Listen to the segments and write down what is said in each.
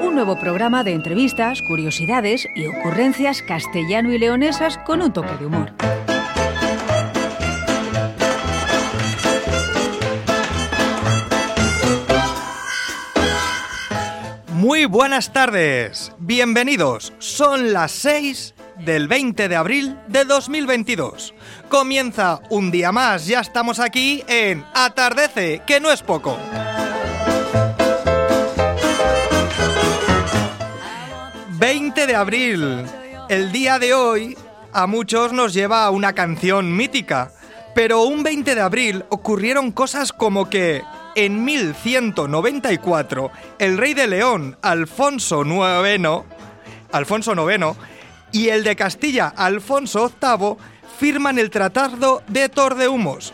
Un nuevo programa de entrevistas, curiosidades y ocurrencias castellano y leonesas con un toque de humor. Muy buenas tardes, bienvenidos. Son las 6 del 20 de abril de 2022. Comienza un día más, ya estamos aquí en Atardece, que no es poco. ...20 de abril. El día de hoy a muchos nos lleva a una canción mítica. Pero un 20 de abril ocurrieron cosas como que en 1194 el rey de León, Alfonso IX, Alfonso IX, y el de Castilla, Alfonso VIII, firman el Tratado de Tordehumos.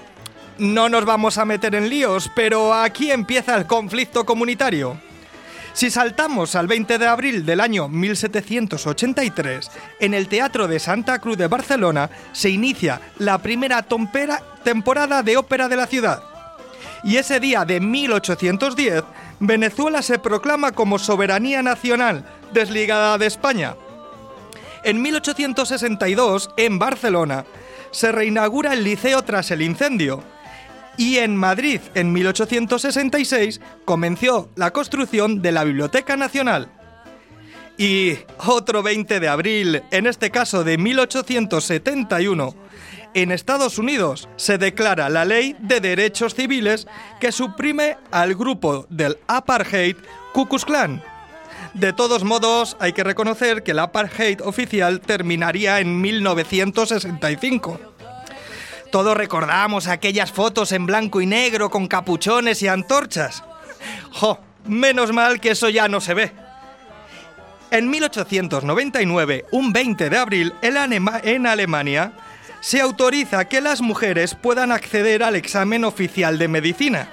No nos vamos a meter en líos, pero aquí empieza el conflicto comunitario. Si saltamos al 20 de abril del año 1783, en el Teatro de Santa Cruz de Barcelona se inicia la primera tompera- temporada de ópera de la ciudad. Y ese día de 1810, Venezuela se proclama como soberanía nacional, desligada de España. En 1862, en Barcelona, se reinaugura el liceo tras el incendio. Y en Madrid, en 1866, comenzó la construcción de la Biblioteca Nacional. Y otro 20 de abril, en este caso de 1871, en Estados Unidos se declara la Ley de Derechos Civiles que suprime al grupo del apartheid Ku Klux Klan. De todos modos, hay que reconocer que el apartheid oficial terminaría en 1965. Todos recordamos aquellas fotos en blanco y negro con capuchones y antorchas. ¡Jo! Menos mal que eso ya no se ve. En 1899, un 20 de abril, en, Alemania, se autoriza que las mujeres puedan acceder al examen oficial de medicina.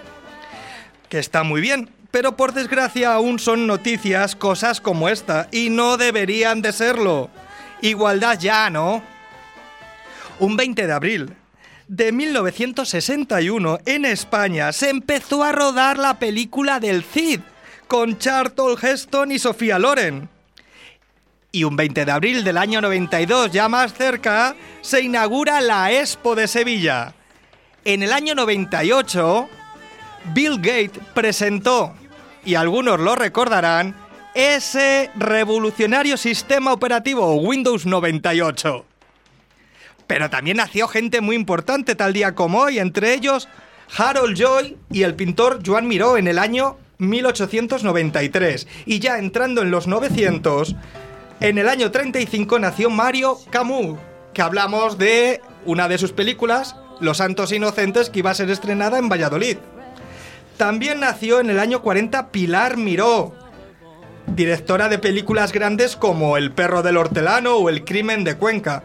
Que está muy bien, pero por desgracia aún son noticias cosas como esta, y no deberían de serlo. Igualdad ya, ¿no? Un 20 de abril de 1961, en España, se empezó a rodar la película del Cid, con Charlton Heston y Sofía Loren. Y un 20 de abril del año 92, ya más cerca, se inaugura la Expo de Sevilla. En el año 98, Bill Gates presentó, y algunos lo recordarán, ese revolucionario sistema operativo Windows 98. Pero también nació gente muy importante tal día como hoy, entre ellos Harold Joy y el pintor Joan Miró en el año 1893. Y ya entrando en los 900, en el año 35 nació Mario Camus, que hablamos de una de sus películas, Los Santos Inocentes, que iba a ser estrenada en Valladolid. También nació en el año 40 Pilar Miró, directora de películas grandes como El perro del hortelano o El crimen de Cuenca.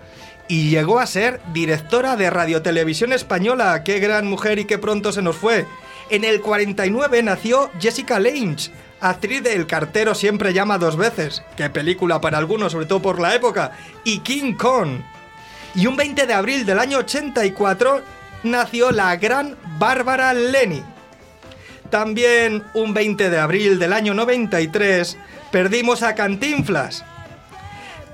Y llegó a ser directora de Radiotelevisión Española, qué gran mujer y qué pronto se nos fue. En el 49 nació Jessica Lange, actriz de El cartero siempre llama dos veces, qué película para algunos, sobre todo por la época, y King Kong. Y un 20 de abril del año 84 nació la gran Bárbara Lenny. También un 20 de abril del año 93 perdimos a Cantinflas.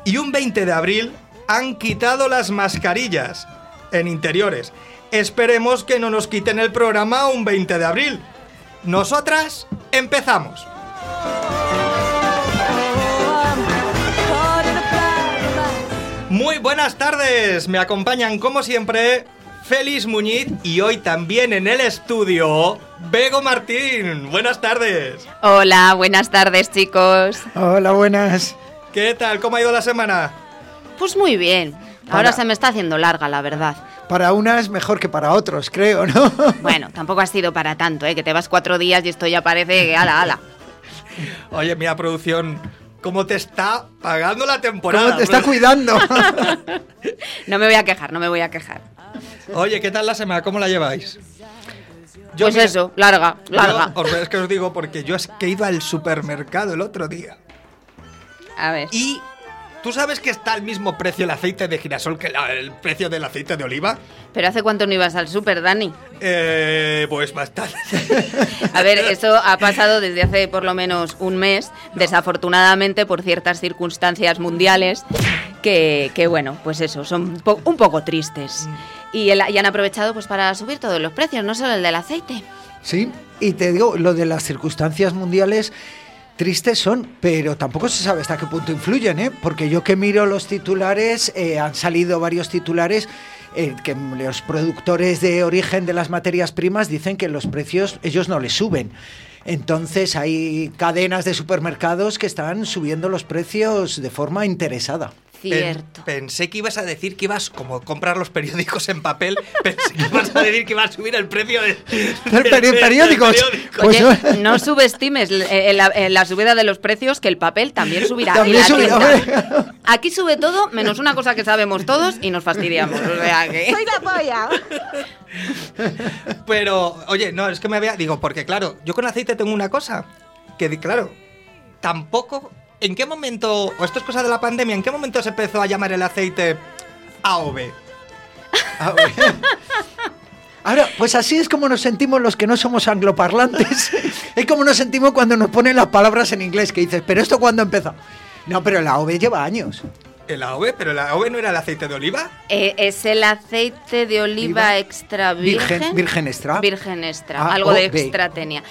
Y un 20 de abril han quitado las mascarillas en interiores. Esperemos que no nos quiten el programa un 20 de abril. Nosotras empezamos. Muy buenas tardes, me acompañan como siempre Félix Muñiz y hoy también en el estudio Bego Martín. Buenas tardes. Hola, buenas tardes chicos. Hola, buenas. ¿Qué tal? ¿Cómo ha ido la semana? Pues muy bien. Ahora se me está haciendo larga, la verdad. Para unas mejor que para otros, creo, ¿no? Bueno, tampoco ha sido para tanto, ¿eh? Que te vas cuatro días y esto ya parece que ala, ala. Oye, mira, producción, ¿cómo te está pagando la temporada? ¿Cómo te está cuidando? no me voy a quejar, no me voy a quejar. Oye, ¿qué tal la semana? ¿Cómo la lleváis? pues eso, larga, larga. es que os digo porque yo es que he ido al supermercado el otro día. A ver. Y ¿Tú sabes que está al mismo precio el aceite de girasol que el precio del aceite de oliva? ¿Pero hace cuánto no ibas al súper, Dani? Eh, pues bastante. A ver, eso ha pasado desde hace por lo menos un mes, desafortunadamente por ciertas circunstancias mundiales que, bueno, pues eso, son un poco tristes. Mm. Y, y han aprovechado pues para subir todos los precios, no solo el del aceite. Sí, y te digo, lo de las circunstancias mundiales Tristes son, pero tampoco se sabe hasta qué punto influyen, ¿eh? porque yo que miro los titulares, eh, han salido varios titulares eh, que los productores de origen de las materias primas dicen que los precios ellos no les suben. Entonces hay cadenas de supermercados que están subiendo los precios de forma interesada. Cierto. pensé que ibas a decir que ibas, como comprar los periódicos en papel, pensé que ibas a decir que ibas a subir el precio de, periódicos. Pues no subestimes eh, la, subida de los precios, que el papel también subirá. Aquí sube todo, menos una cosa que sabemos todos y nos fastidiamos. O sea que... ¡Soy la polla! Pero, oye, no, es que me había... Digo, porque claro, yo con aceite tengo una cosa, que claro, tampoco ¿en qué momento, o esto es cosa de la pandemia, en qué momento se empezó a llamar el aceite AOV? Ahora, pues así es como nos sentimos los que no somos angloparlantes. es como nos sentimos cuando nos ponen las palabras en inglés, que dices, pero esto cuándo empezó. No, pero el AOV lleva años. ¿El AOV? ¿Pero el AOV no era el aceite de oliva? Eh, es el aceite de oliva extra virgen. Virgen, extra. Virgen extra. Ah, algo de extra tenía.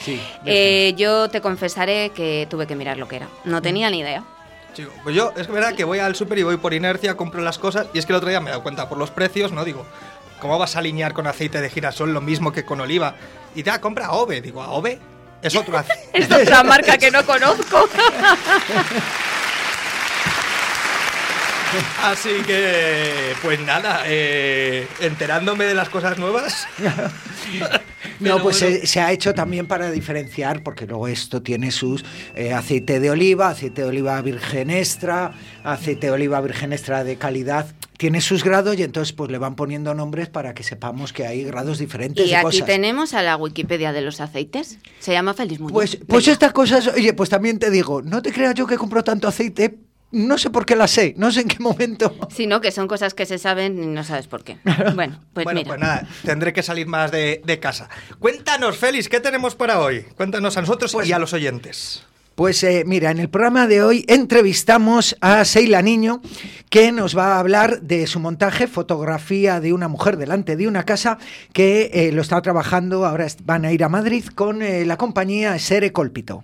Eh, yo te confesaré que tuve que mirar lo que era. No tenía ni idea. Chico, pues yo, es verdad que voy al súper y voy por inercia, compro las cosas, y es que el otro día me he dado cuenta por los precios, ¿no? Digo, ¿cómo vas a alinear con aceite de girasol lo mismo que con oliva? Y te compra AOVE. Digo, ¿AOVE? Es otro aceite. es otra marca que no conozco. Así que, pues nada, eh, enterándome de las cosas nuevas. No, pues se, ha hecho también para diferenciar, porque luego esto tiene sus eh, aceite de oliva, aceite de oliva virgen extra, aceite de oliva virgen extra de calidad. Tiene sus grados y entonces pues le van poniendo nombres para que sepamos que hay grados diferentes. Y aquí tenemos a la Wikipedia de los aceites. Se llama Feliz Muñoz. Pues, pues estas cosas, oye, pues también te digo, no te creas yo que compro tanto aceite no sé por qué la sé, no sé en qué momento. Sino que son cosas que se saben y no sabes por qué. Bueno, pues bueno, pues nada, tendré que salir más de, casa. Cuéntanos, Félix, ¿qué tenemos para hoy? Cuéntanos a nosotros y pues a los oyentes. Pues eh, mira, en el programa de hoy entrevistamos a Seila Niño, que nos va a hablar de su montaje, fotografía de una mujer delante de una casa, que eh, lo está trabajando, ahora van a ir a Madrid con eh, la compañía Sere Colpito.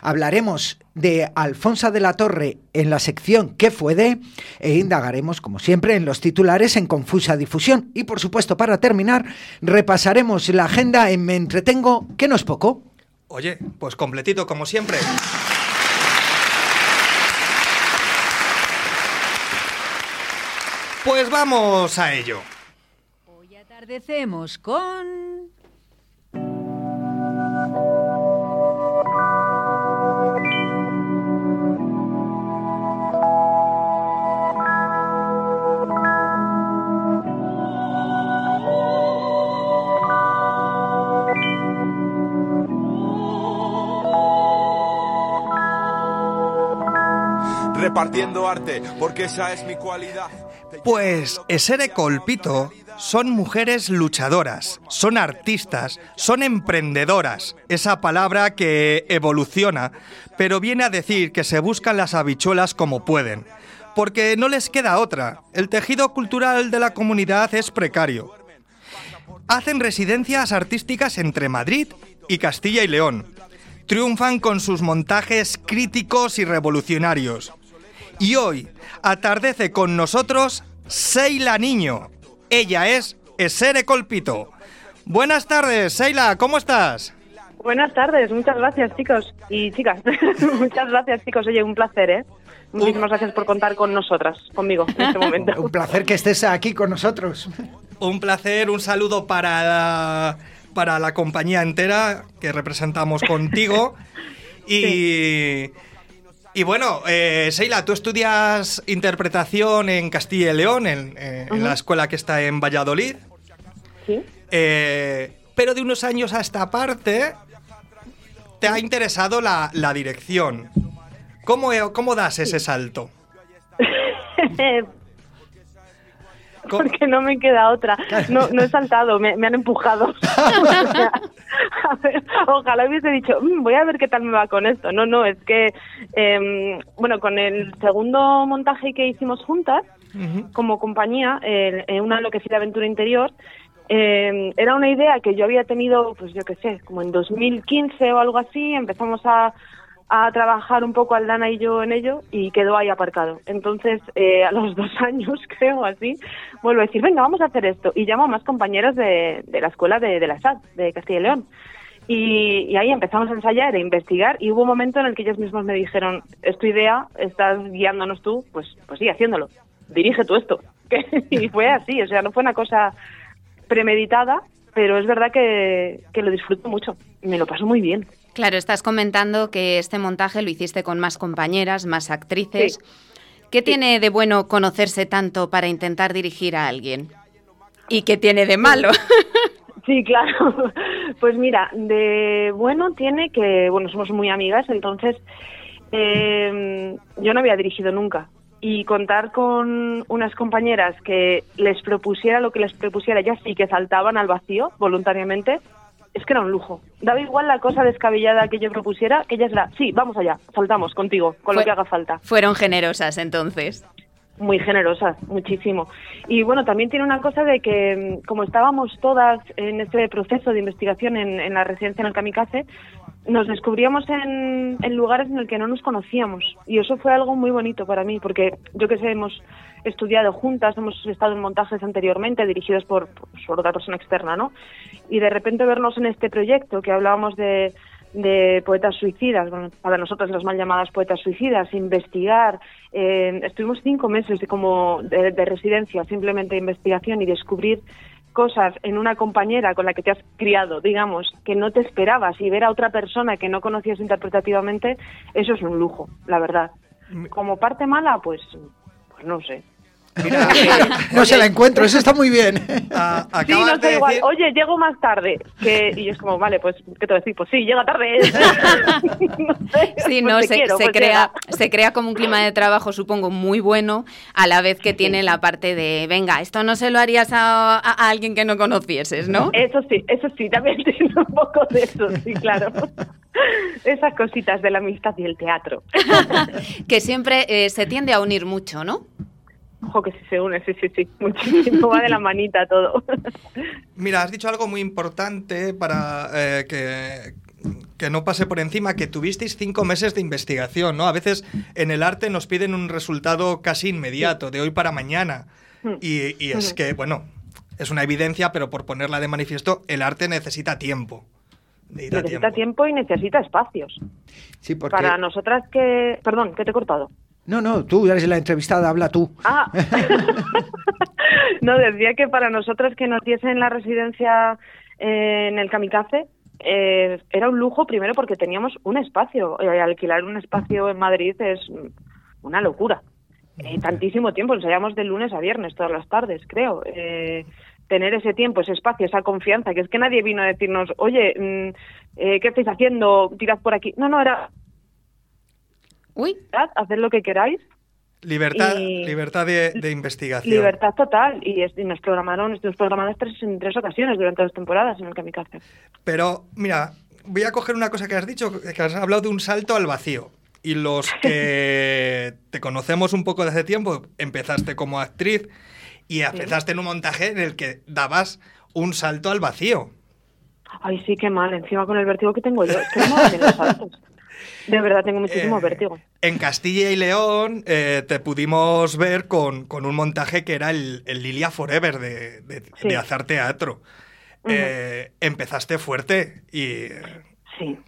Hablaremos de Alfonso de la Torre en la sección ¿Qué fue de? e indagaremos, como siempre, en los titulares en confusa difusión. Y por supuesto, para terminar, repasaremos la agenda en Me Entretengo, que no es poco. Oye, pues completito como siempre. Pues vamos a ello. Hoy atardecemos con... repartiendo arte, porque esa es mi cualidad. Pues Esere Colpito son mujeres luchadoras, son artistas, son emprendedoras. Esa palabra que evoluciona, pero viene a decir que se buscan las habichuelas como pueden. Porque no les queda otra. El tejido cultural de la comunidad es precario. Hacen residencias artísticas entre Madrid y Castilla y León. Triunfan con sus montajes críticos y revolucionarios Y hoy atardece con nosotros Seila Niño. Ella es Esere Colpito. Buenas tardes, Seila, ¿cómo estás? Buenas tardes, muchas gracias chicos y chicas. muchas gracias chicos, oye, un placer, ¿eh? Muchísimas gracias por contar con nosotras, conmigo, en este momento. Un placer que estés aquí con nosotros. Un placer, un saludo para la, para la compañía entera que representamos contigo. Y, y bueno, eh, Seila, tú estudias interpretación en Castilla y León, en, eh, en la escuela que está en Valladolid. ¿Sí? Eh, pero de unos años a esta parte te ha interesado la, la dirección. ¿Cómo, eh, ¿Cómo das ese salto? Porque no me queda otra. No, no he saltado, me, me han empujado. O sea, a ver, ojalá hubiese dicho, "Mm, voy a ver qué tal me va con esto. No, no, es que, em, bueno, con el segundo montaje que hicimos juntas, como compañía, en una enloquecida aventura interior, eh, era una idea que yo había tenido, pues yo qué sé, como en 2015 o algo así, empezamos a, a trabajar un poco Aldana y yo en ello y quedó ahí aparcado. Entonces, eh, a los dos años, creo, así, vuelvo a decir, venga, vamos a hacer esto. Y llamo a más compañeros de, de la escuela de, de la SAD, de Castilla y León. Y, y ahí empezamos a ensayar e investigar y hubo un momento en el que ellos mismos me dijeron, es idea, estás guiándonos tú, pues, pues sí, haciéndolo. Dirige tú esto. y fue así, o sea, no fue una cosa premeditada, pero es verdad que, que lo disfruto mucho. Me lo paso muy bien. Claro, estás comentando que este montaje lo hiciste con más compañeras, más actrices. Sí. ¿Qué tiene de bueno conocerse tanto para intentar dirigir a alguien? ¿Y qué tiene de malo? Sí, claro. Pues mira, de bueno tiene que, bueno, somos muy amigas, entonces eh, yo no había dirigido nunca. Y contar con unas compañeras que les propusiera lo que les propusiera, ellas sí que saltaban al vacío voluntariamente, es que era un lujo. Daba igual la cosa descabellada que yo propusiera, que ellas la, sí, vamos allá, saltamos contigo, con lo que haga falta. Fueron generosas entonces. Muy generosas, muchísimo. Y bueno, también tiene una cosa de que mm, como estábamos todas en este proceso de investigación en, en la residencia en el Kamikaze, nos descubríamos en, en lugares en el que no nos conocíamos. Y eso fue algo muy bonito para mí, porque yo que sé, hemos estudiado juntas, hemos estado en montajes anteriormente dirigidos por, por otra persona externa, ¿no? Y de repente vernos en este proyecto que hablábamos de, de poetas suicidas, bueno, para nosotros las mal llamadas poetas suicidas, investigar. eh, estuvimos cinco meses de, como de, de residencia, simplemente investigación y descubrir cosas en una compañera con la que te has criado, digamos, que no te esperabas y ver a otra persona que no conocías interpretativamente, eso es un lujo, la verdad. Como parte mala, pues, pues no sé. Mira, No se la encuentro, eso está muy bien. a- Sí, no de sé, igual. decir- Oye, llego más tarde. Que, y es como, vale, pues, ¿qué te voy a decir? Pues sí, llega tarde. no sé. Sí, pues no, te se, quiero, se pues crea, llega. se crea como un clima de trabajo, supongo, muy bueno, a la vez que tiene la parte de, venga, esto no se lo harías a, a- a alguien que no conocieses, ¿no? Eso sí, eso sí, también tiene un poco de eso, sí, claro. Esas cositas de la amistad y el teatro. que siempre eh, se tiende a unir mucho, ¿no? Ojo que sí se une, sí, sí, sí. Muchísimo, va de la manita todo. Mira, has dicho algo muy importante para eh, que, que no pase por encima, que tuvisteis cinco meses de investigación, ¿no? A veces en el arte nos piden un resultado casi inmediato, de hoy para mañana. Y, y es que, bueno, es una evidencia, pero por ponerla de manifiesto, el arte necesita tiempo. Necesita Necesita tiempo y necesita espacios. Sí, porque... Para nosotras que... Perdón, que te he cortado. No, no, tú eres la entrevistada, habla tú. Ah, no, decía que para nosotras que nos diesen la residencia eh, en el Kamikaze eh, era un lujo primero porque teníamos un espacio. Eh, alquilar un espacio en Madrid es una locura. Tantísimo tiempo, ensayamos de lunes a viernes todas las tardes, creo. Tener ese tiempo, ese espacio, esa confianza, que es que nadie vino a decirnos, oye, mm, ¿qué estáis haciendo? Tirad por aquí. No, no, era Uy, hacer lo que queráis Libertad, Y- libertad de, de investigación. Libertad total. Y, es- y nos programaron, estuvimos programadas tres, en tres ocasiones durante dos temporadas en el Kamikaze. Pero, mira, voy a coger una cosa que has dicho, que has hablado de un salto al vacío. Y los que te conocemos un poco de hace tiempo, empezaste como actriz y empezaste en un montaje en el que dabas un salto al vacío. Ay, sí, qué mal. Encima con el vértigo que tengo yo. Es que no me los saltos. De verdad, tengo muchísimo Eh, vértigo. En Castilla y León eh, te pudimos ver con, con un montaje que era el, el Lilia Forever de, de- Sí. de hacer teatro. Eh, empezaste fuerte y Sí.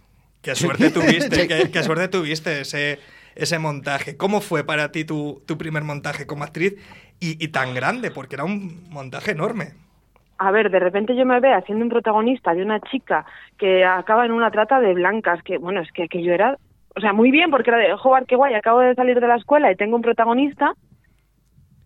qué suerte tuviste, qué, qué suerte tuviste ese, ese montaje. ¿Cómo fue para ti tu, tu primer montaje como actriz y, y tan grande? Porque era un montaje enorme. A ver, de repente yo me veo siendo un protagonista de una chica que acaba en una trata de blancas, que bueno, es que, que yo era, o sea, muy bien porque era de, joder, qué guay, acabo de salir de la escuela y tengo un protagonista,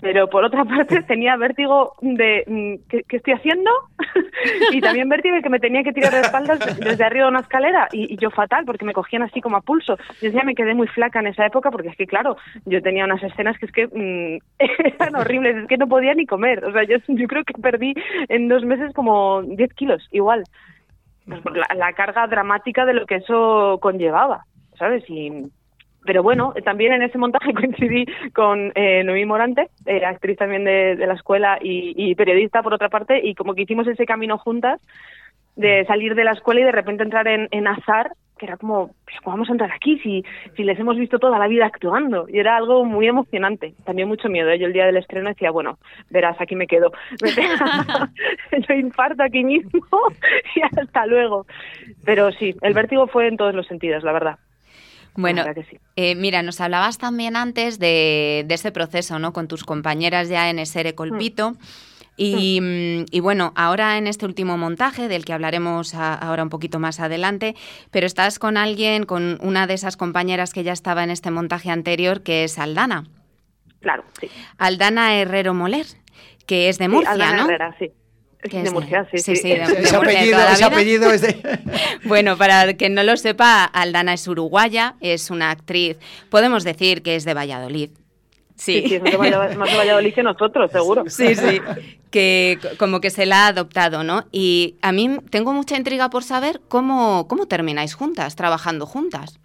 pero por otra parte tenía vértigo de, mm, ¿qué, qué estoy haciendo? y también vértigo de que me tenía que tirar de espaldas desde arriba de una escalera y, y yo fatal porque me cogían así como a pulso. Yo ya me quedé muy flaca en esa época porque es que, claro, yo tenía unas escenas que es que mm, eran horribles, es que no podía ni comer. O sea, yo, yo creo que perdí en dos meses como 10 kilos, igual. Pues por la, la carga dramática de lo que eso conllevaba, ¿sabes? Y, pero bueno, también en ese montaje coincidí con eh, Noemí Morante, eh, actriz también de, de la escuela y, y periodista por otra parte, y como que hicimos ese camino juntas de salir de la escuela y de repente entrar en, en Azar, que era como, "Pero ¿cómo vamos a entrar aquí si, si les hemos visto toda la vida actuando? Y era algo muy emocionante, también mucho miedo. ¿eh? Yo el día del estreno decía, bueno, verás, aquí me quedo. Me pega- Yo infarto aquí mismo y hasta luego. Pero sí, el vértigo fue en todos los sentidos, la verdad. Bueno, que sí. eh, mira, nos hablabas también antes de, de ese proceso, ¿no? Con tus compañeras ya en Esere Colpito. Y, mm, y bueno, ahora en este último montaje, del que hablaremos a- ahora un poquito más adelante, pero estás con alguien, con una de esas compañeras que ya estaba en este montaje anterior, que es Aldana. Claro, sí. Aldana Herrero Moler, que es de Sí, Murcia, Aldana ¿no? Herrera, sí. Es Que de Murcia, sí, sí, sí. sí, de- de Ese Murcia de apellido, ese es de... Bueno, para quien no lo sepa, Aldana es uruguaya, es una actriz, podemos decir que es de Valladolid. Sí, sí, es más de Valladolid, que nosotros, seguro. Sí, sí, que como que se la ha adoptado, ¿no? Y a mí tengo mucha intriga por saber cómo, cómo termináis juntas, trabajando juntas.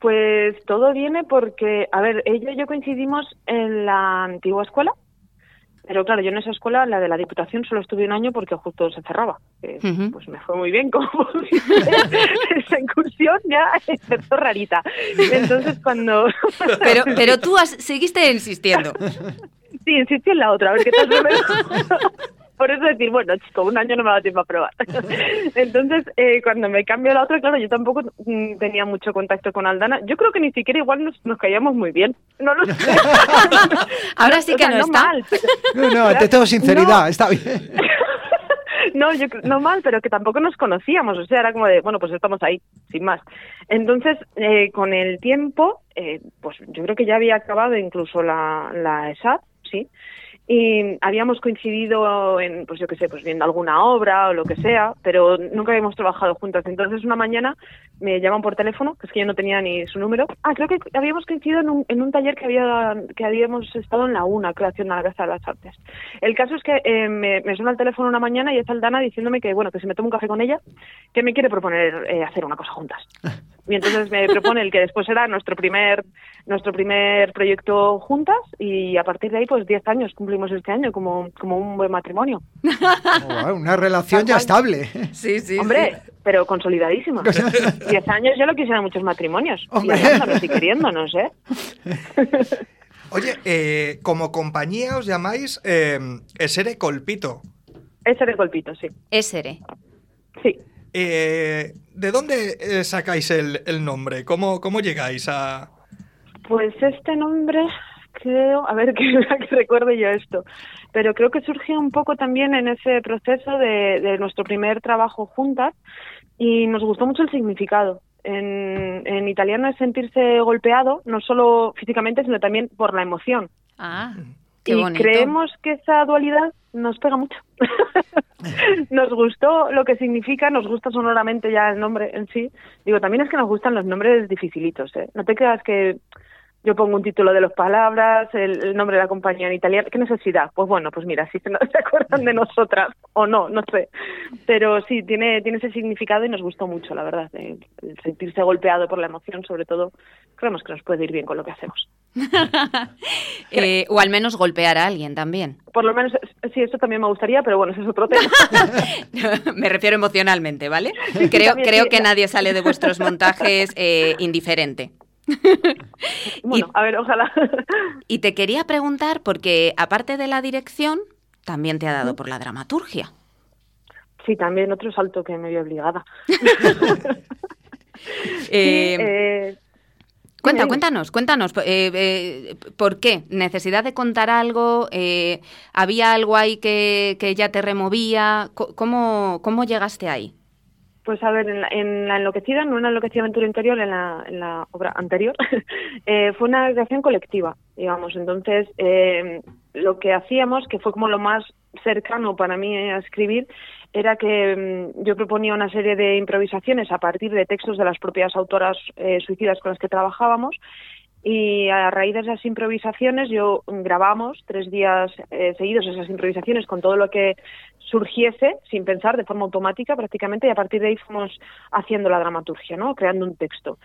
Pues todo viene porque, a ver, ella y yo coincidimos en la antigua escuela, pero claro, yo en esa escuela, la de la Diputación, solo estuve un año porque justo se cerraba. Pues me fue muy bien, como esa incursión ya empezó rarita. Entonces cuando... Pero, pero tú has- seguiste insistiendo. Sí, insistí en la otra, a ver qué tal. Por eso decir, bueno, chico, un año no me da tiempo a probar. Entonces, eh, cuando me cambio a la otra, claro, yo tampoco mm, tenía mucho contacto con Aldana. Yo creo que ni siquiera igual nos, nos caíamos muy bien. No lo sé. Ahora sí O que sea, no está. mal, pero- No, no, ante todo sinceridad, está bien. no, yo no mal, pero que tampoco nos conocíamos, o sea, era como de, bueno, pues estamos ahí, sin más. Entonces, eh, con el tiempo, eh, pues yo creo que ya había acabado incluso la, la ESAT, sí, y habíamos coincidido en, pues yo qué sé, pues viendo alguna obra o lo que sea, pero nunca habíamos trabajado juntas. Entonces, una mañana me llaman por teléfono, que es que yo no tenía ni su número. Ah, creo que habíamos coincidido en un, en un taller que había que habíamos estado en la UNA, creación de la Casa de las Artes. El caso es que eh, me, me suena el teléfono una mañana y es Aldana diciéndome que, bueno, que si me tomo un café con ella, que me quiere proponer eh, hacer una cosa juntas. Y entonces me propone el que después será nuestro primer nuestro primer proyecto juntas y a partir de ahí, pues 10 años cumplimos este año como, como un buen matrimonio. Oh, una relación ya estable. Sí, sí. Hombre, pero consolidadísima. 10 años yo lo quisiera en muchos matrimonios. Hombre. Y y queriéndonos, ¿eh? Oye, eh, como compañía os llamáis eh, Esere Colpito. Ese de golpito, sí. Esere. Sí. Eh, ¿De dónde eh, sacáis el, el nombre? ¿Cómo, ¿Cómo llegáis a...? Pues este nombre, creo, a ver que, que recuerde yo esto, pero creo que surgió un poco también en ese proceso de, de nuestro primer trabajo juntas y nos gustó mucho el significado. En, en italiano es sentirse golpeado, no solo físicamente, sino también por la emoción. Ah, qué y bonito. creemos que esa dualidad nos pega mucho. nos gustó lo que significa, nos gusta sonoramente ya el nombre en sí. Digo, también es que nos gustan los nombres dificilitos, ¿eh? No te creas que yo pongo un título de las palabras, el, el nombre de la compañía en italiano. ¿Qué necesidad? Pues bueno, pues mira, si se, se acuerdan de nosotras o no, no sé. Pero sí, tiene, tiene ese significado y nos gustó mucho, la verdad. el sentirse golpeado por la emoción, sobre todo, creemos que nos puede ir bien con lo que hacemos. Eh, o al menos golpear a alguien también. Por lo menos, sí, eso también me gustaría, pero bueno, ese es otro tema. me refiero emocionalmente, ¿vale? Creo, también, creo sí. que nadie sale de vuestros montajes eh, indiferente. bueno, a ver, ojalá. Y te quería preguntar, porque aparte de la dirección, también te ha dado por la dramaturgia. Sí, también otro salto que me vi obligada. Eh, Eh, Cuenta, cuéntanos, cuéntanos, eh, eh, ¿por qué? ¿Necesidad de contar algo? ¿Había algo ahí que, que ya te removía? ¿Cómo, ¿Cómo llegaste ahí? Pues a ver, en la, en la enloquecida, no en la enloquecida aventura interior, en la, en la obra anterior, eh, fue una creación colectiva, digamos. Entonces, eh, lo que hacíamos, que fue como lo más cercano para mí a escribir, era que mm, yo proponía una serie de improvisaciones a partir de textos de las propias autoras eh, suicidas con las que trabajábamos y a raíz de esas improvisaciones yo grabamos tres días eh, seguidos esas improvisaciones con todo lo que surgiese sin pensar de forma automática prácticamente y a partir de ahí fuimos haciendo la dramaturgia, ¿no? creando un texto.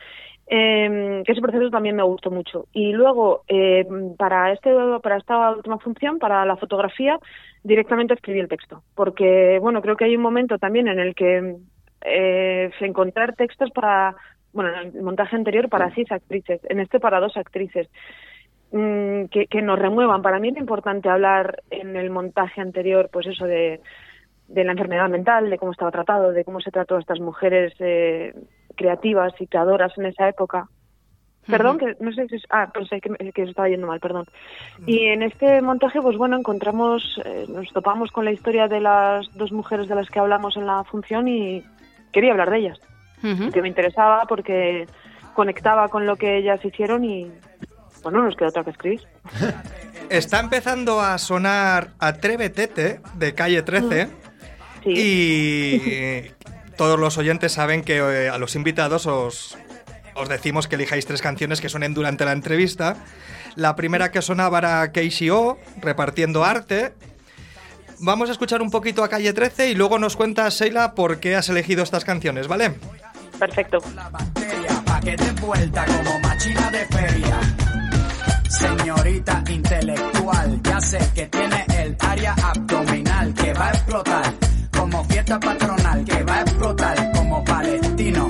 Eh, que ese proceso también me gustó mucho. Y luego, eh, para, este, para esta última función, para la fotografía, directamente escribí el texto. Porque, bueno, creo que hay un momento también en el que eh, encontrar textos para, bueno, en el montaje anterior para seis actrices, en este para dos actrices, mm, que, que nos remuevan. Para mí es importante hablar en el montaje anterior, pues eso de, de la enfermedad mental, de cómo estaba tratado, de cómo se trató a estas mujeres eh, creativas y creadoras en esa época. Perdón, que no sé si es, ah, pensé que, que estaba yendo mal, perdón. Y en este montaje, pues bueno, encontramos, eh, nos topamos con la historia de las dos mujeres de las que hablamos en la función y quería hablar de ellas, Que me interesaba porque conectaba con lo que ellas hicieron y, bueno, nos quedó otra que escribir. Está empezando a sonar Atrévetete de Calle 13 Sí. y todos los oyentes saben que eh, a los invitados os, os decimos que elijáis tres canciones que suenen durante la entrevista. La primera que sonaba era Casey O, repartiendo arte. Vamos a escuchar un poquito a Calle 13 y luego nos cuentas, Sheila, por qué has elegido estas canciones, ¿vale? Perfecto. Señorita intelectual, ya sé que tiene el área abdominal que va a explotar como fiesta patronal, que va a explotar como palestino.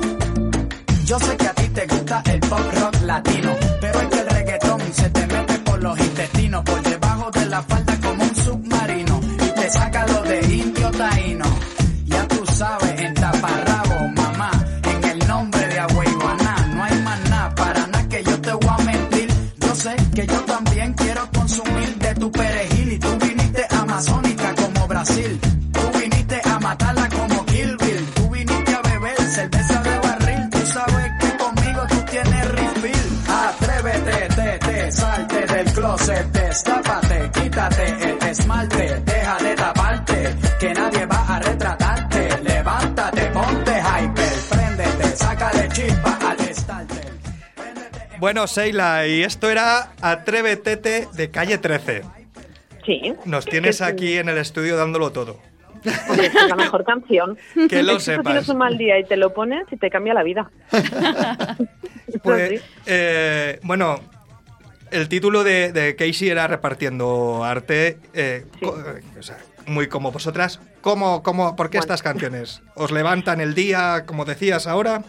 Yo sé que a ti te gusta el pop rock latino, pero es que el reggaetón se te mete por los intestinos, por debajo de la falda como un submarino y te saca lo de indio taíno. Ya tú sabes, Bueno, Sheila, y esto era Atrévetete de Calle 13. Sí. Nos tienes aquí en el estudio dándolo todo. Esta es la mejor canción. Que lo sepas. tienes un mal día y te lo pones y te cambia la vida. Pues, eh, bueno, el título de, de Casey era Repartiendo Arte. eh, Sí. co- eh, o sea, muy como vosotras. ¿Cómo, cómo, ¿Por qué Bueno. estas canciones? ¿Os levantan el día, como decías ahora?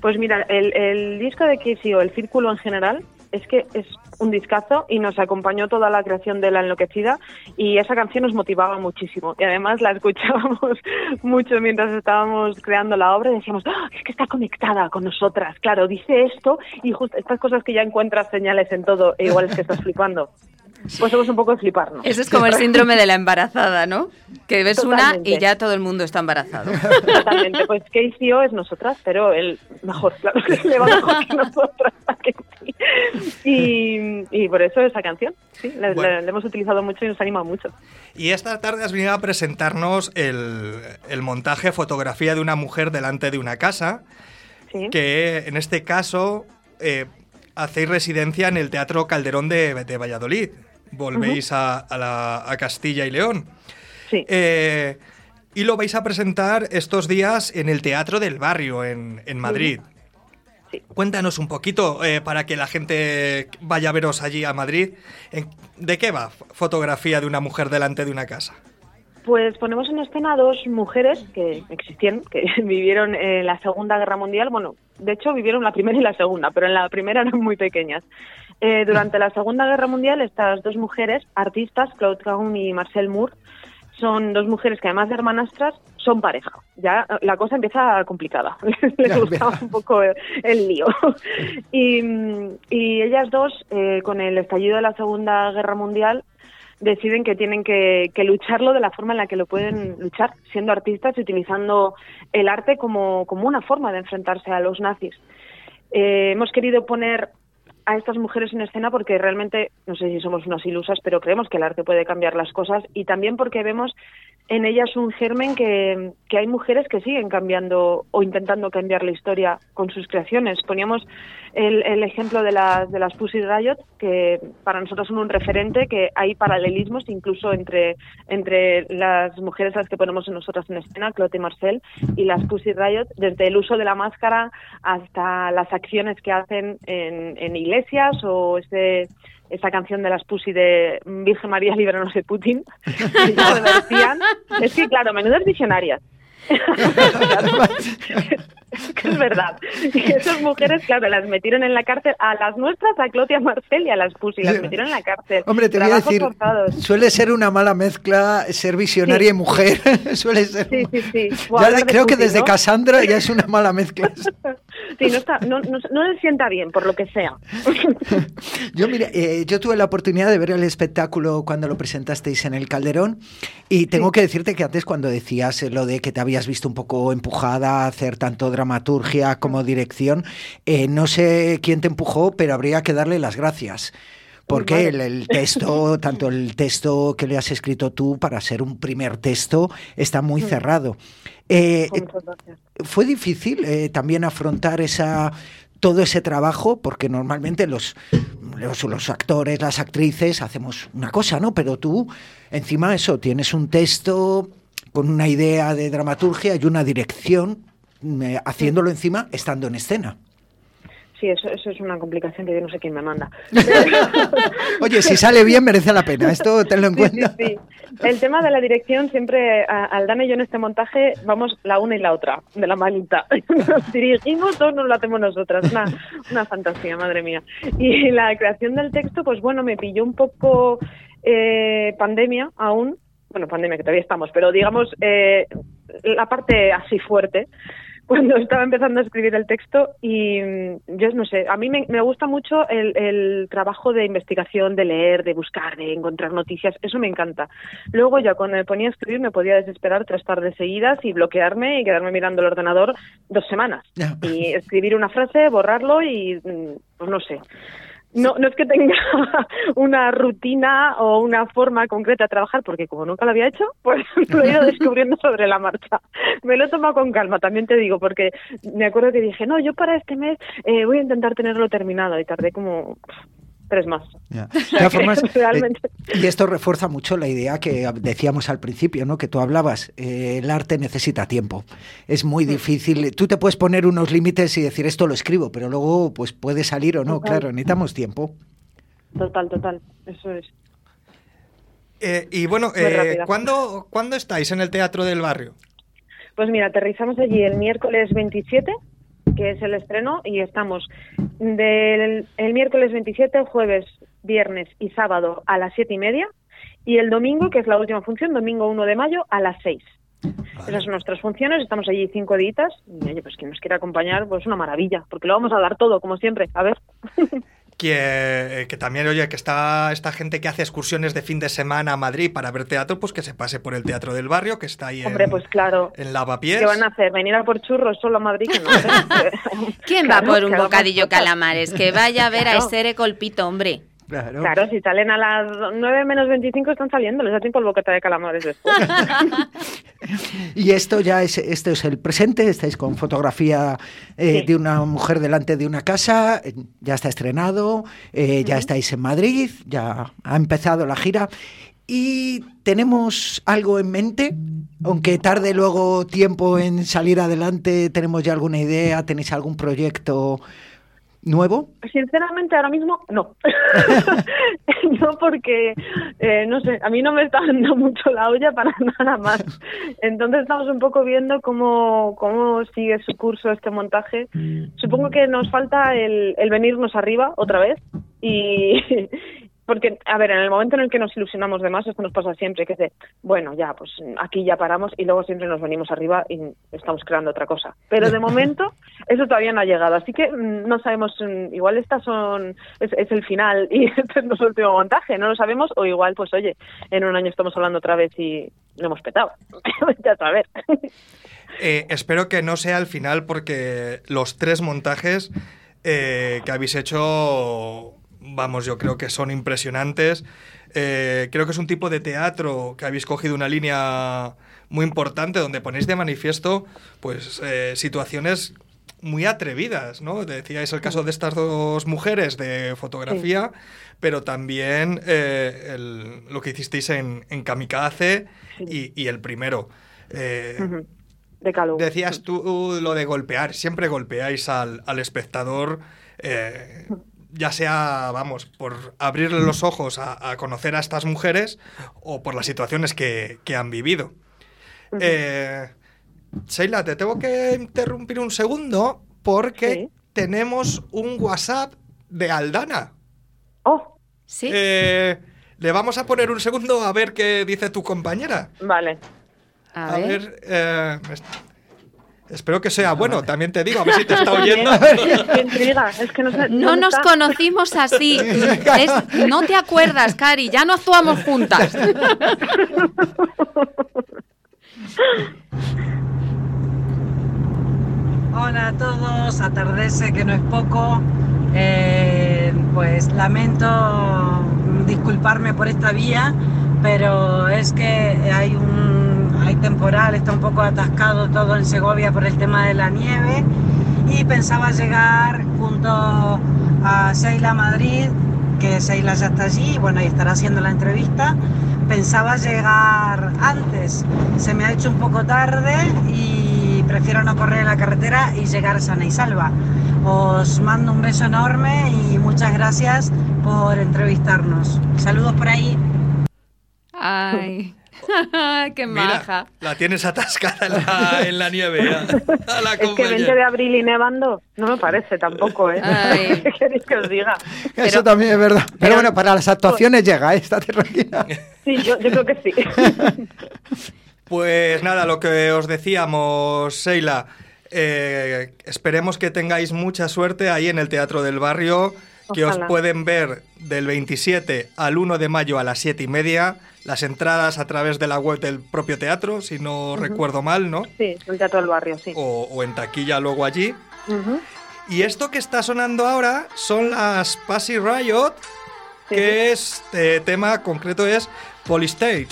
Pues mira, el, el disco de Casey o el círculo en general es que es un discazo y nos acompañó toda la creación de La Enloquecida y esa canción nos motivaba muchísimo y además la escuchábamos mucho mientras estábamos creando la obra y decíamos, "Ah, es que está conectada con nosotras, claro, dice esto y justo estas cosas que ya encuentras señales en todo e igual es que estás flipando. Pues somos un poco de fliparnos. Eso es como el síndrome de la embarazada, ¿no? Que ves una y ya todo el mundo está embarazado. Totalmente, pues Casey O es nosotras, pero él mejor, claro, que le va mejor que nosotras a Casey. Y, y por eso esa canción, sí, la, Bueno. la- la hemos utilizado mucho y nos anima mucho. Y esta tarde has venido a presentarnos el, el montaje fotografía de una mujer delante de una casa, Sí, que en este caso eh, hacéis residencia en el Teatro Calderón de, de Valladolid. Volvéis a, a la- a Castilla y León. sí. Eh, y lo vais a presentar estos días en el Teatro del Barrio, en, en Madrid. Cuéntanos un poquito eh, para que la gente vaya a veros allí a Madrid. ¿De qué va fotografía de una mujer delante de una casa? Pues ponemos en escena dos mujeres que existían, que vivieron en la Segunda Guerra Mundial. Bueno, de hecho vivieron la primera y la segunda, pero en la primera eran muy pequeñas. Eh, durante la Segunda Guerra Mundial, estas dos mujeres, artistas, Claude Cahun y Marcel Moore, son dos mujeres que además de hermanastras son pareja. Ya la cosa empieza complicada. Les gustaba un poco el, lío. y, ellas dos, eh, con el estallido de la Segunda Guerra Mundial, deciden que tienen que, lucharlo de la forma en la que lo pueden luchar, siendo artistas y utilizando el arte como, como una forma de enfrentarse a los nazis. Eh, hemos querido poner a estas mujeres en escena porque realmente, no sé si somos unas ilusas, pero creemos que el arte puede cambiar las cosas y también porque vemos en ellas un germen que, hay mujeres que siguen cambiando o intentando cambiar la historia con sus creaciones. Poníamos el, ejemplo de las, de las Pussy Riot, que para nosotros son un referente, que hay paralelismos incluso entre, entre las mujeres a las que ponemos nosotras en escena, Clote y Marcel, y las Pussy Riot, desde el uso de la máscara hasta las acciones que hacen en, en iglesias o ese esa canción de las Pussy de Virgen María, líbranos de Putin, Es que, claro, menudas visionarias. es verdad. Y esas mujeres, claro, las metieron en la cárcel. A las nuestras, a Clotia Marcel y a las Pussy, las metieron en la cárcel. Hombre, te voy a decir, suele ser una mala mezcla ser visionaria y mujer. suele ser. Sí, sí, sí. creo que desde Cassandra ya es una mala mezcla. sí, no, está, no, no, le sienta bien, por lo que sea. yo, mira, eh, yo tuve la oportunidad de ver el espectáculo cuando lo presentasteis en el Calderón y tengo que decirte que antes cuando decías lo de que te habías visto un poco empujada a hacer tanto dramaturgia como dirección. Eh, no sé quién te empujó, pero habría que darle las gracias. Porque el, texto, tanto el texto que le has escrito tú para ser un primer texto, está muy cerrado. Eh, fue difícil eh, también afrontar esa todo ese trabajo, porque normalmente los, los, los, actores, las actrices, hacemos una cosa, ¿no? Pero tú, encima eso, tienes un texto con una idea de dramaturgia y una dirección haciéndolo encima estando en escena. Sí, eso, eso es una complicación que yo no sé quién me manda. Oye, si sale bien merece la pena, esto tenlo en cuenta. Sí, El tema de la dirección, siempre, Aldana y yo en este montaje vamos la una y la otra, de la malita. Nos dirigimos, todos nos lo hacemos nosotras, una, una fantasía, madre mía. Y la creación del texto, pues bueno, me pilló un poco eh, pandemia aún, bueno, pandemia que todavía estamos, pero digamos eh, la parte así fuerte cuando estaba empezando a escribir el texto y mm, yo no sé, a mí me, gusta mucho el, trabajo de investigación, de leer, de buscar, de encontrar noticias, eso me encanta. Luego ya cuando me ponía a escribir me podía desesperar tres tardes seguidas y bloquearme y quedarme mirando el ordenador dos semanas y escribir una frase, borrarlo y mm, pues no sé. No, no es que tenga una rutina o una forma concreta de trabajar, porque como nunca lo había hecho, pues lo he ido descubriendo sobre la marcha. Me lo he tomado con calma, también te digo, porque me acuerdo que dije, no, yo para este mes eh, voy a intentar tenerlo terminado y tardé como tres más. y esto refuerza mucho la idea que decíamos al principio, ¿no? Que tú hablabas, eh, el arte necesita tiempo. Es muy difícil. Tú te puedes poner unos límites y decir esto lo escribo, pero luego pues puede salir o no. Claro, necesitamos tiempo. Total, total. Eso es. Eh, y bueno, eh, ¿cuándo, ¿cuándo estáis en el Teatro del Barrio? Pues mira, aterrizamos allí el miércoles 27 que es el estreno, y estamos del el miércoles 27, jueves, viernes y sábado a las siete y media, y el domingo, que es la última función, domingo 1 de mayo a las 6. Esas son nuestras funciones, estamos allí cinco días y oye, pues quien nos quiera acompañar, pues una maravilla, porque lo vamos a dar todo, como siempre. A ver. que, que, también, oye, que está esta gente que hace excursiones de fin de semana a Madrid para ver teatro, pues que se pase por el Teatro del Barrio, que está ahí Hombre, en, pues claro. en Lavapiés. ¿Qué van a hacer? ¿Venir a por churros solo a Madrid? Que no, ¿Quién va por un bocadillo calamares? Que vaya a ver a ese Colpito, hombre. Claro. si salen a las 9 menos 25 están saliendo, les da tiempo el bocata de calamares después. y esto ya es, esto es el presente, estáis con fotografía eh, de una mujer delante de una casa, eh, ya está estrenado, eh, ya estáis en Madrid, ya ha empezado la gira. ¿Y tenemos algo en mente? Aunque tarde luego tiempo en salir adelante, ¿tenemos ya alguna idea? ¿Tenéis algún proyecto nuevo? Sinceramente, ahora mismo no. no, porque, eh, no sé, a mí no me está dando mucho la olla para nada más. Entonces estamos un poco viendo cómo, cómo sigue su curso este montaje. Supongo que nos falta el, el venirnos arriba otra vez y, porque, a ver, en el momento en el que nos ilusionamos de más, esto nos pasa siempre, que es de, bueno, ya, pues aquí ya paramos y luego siempre nos venimos arriba y estamos creando otra cosa. Pero de momento eso todavía no ha llegado, así que mm, no sabemos, mm, igual estas son, es, es el final y este es nuestro último montaje, no lo sabemos, o igual, pues oye, en un año estamos hablando otra vez y lo hemos petado. ya a saber. Eh, espero que no sea el final porque los tres montajes eh, que habéis hecho vamos, yo creo que son impresionantes. Eh, creo que es un tipo de teatro que habéis cogido una línea muy importante donde ponéis de manifiesto pues eh, situaciones muy atrevidas, ¿no? Decíais el caso de estas dos mujeres de fotografía, pero también eh, el- lo que hicisteis en, en Kamikaze y, y el primero. Eh, De Calum. Decías tú lo de golpear, siempre golpeáis al, al espectador, eh, ya sea, vamos, por abrirle los ojos a, a conocer a estas mujeres o por las situaciones que, que han vivido. Eh, Sheila, te tengo que interrumpir un segundo porque Sí. tenemos un WhatsApp de Aldana. Oh, Sí. Eh, le vamos a poner un segundo a ver qué dice tu compañera. vale. a, A, ver. ver, eh, espero que sea bueno, también te digo, a ver si te está oyendo. No sé. No ¿dónde nos conocimos así. Es- no te acuerdas, Cari, ya no actuamos juntas. Hola a todos, atardece que no es poco. Eh, pues lamento disculparme por esta vía, pero es que hay un hay temporal, está un poco atascado todo en Segovia por el tema de la nieve y pensaba llegar junto a Sheila Madrid, que Sheila ya está allí, bueno, y estará haciendo la entrevista. Pensaba llegar antes, se me ha hecho un poco tarde y prefiero no correr en la carretera y llegar sana y salva. Os mando un beso enorme y muchas gracias por entrevistarnos. Saludos por ahí. Ay, qué Mira, maja. la tienes atascada en la, en la nieve. A, a la Es que 20 compañera. de abril y nevando no me parece tampoco, ¿eh? Ay. ¿Qué queréis que os diga? Eso también es verdad. Pero, bueno, para las actuaciones llega, ¿eh? estate tranquila. Sí, yo, yo creo que sí. Pues nada, lo que os decíamos, Sheila, eh, esperemos que tengáis mucha suerte ahí en el Teatro del Barrio, que os pueden ver del 27 al 1 de mayo a las 7 y media. Las entradas a través de la web del propio teatro, si no recuerdo mal, ¿no? Sí, el teatro del barrio, sí. O, o en taquilla luego allí. Y esto que está sonando ahora son las Passy Riot, Sí, que este tema concreto es Polystate.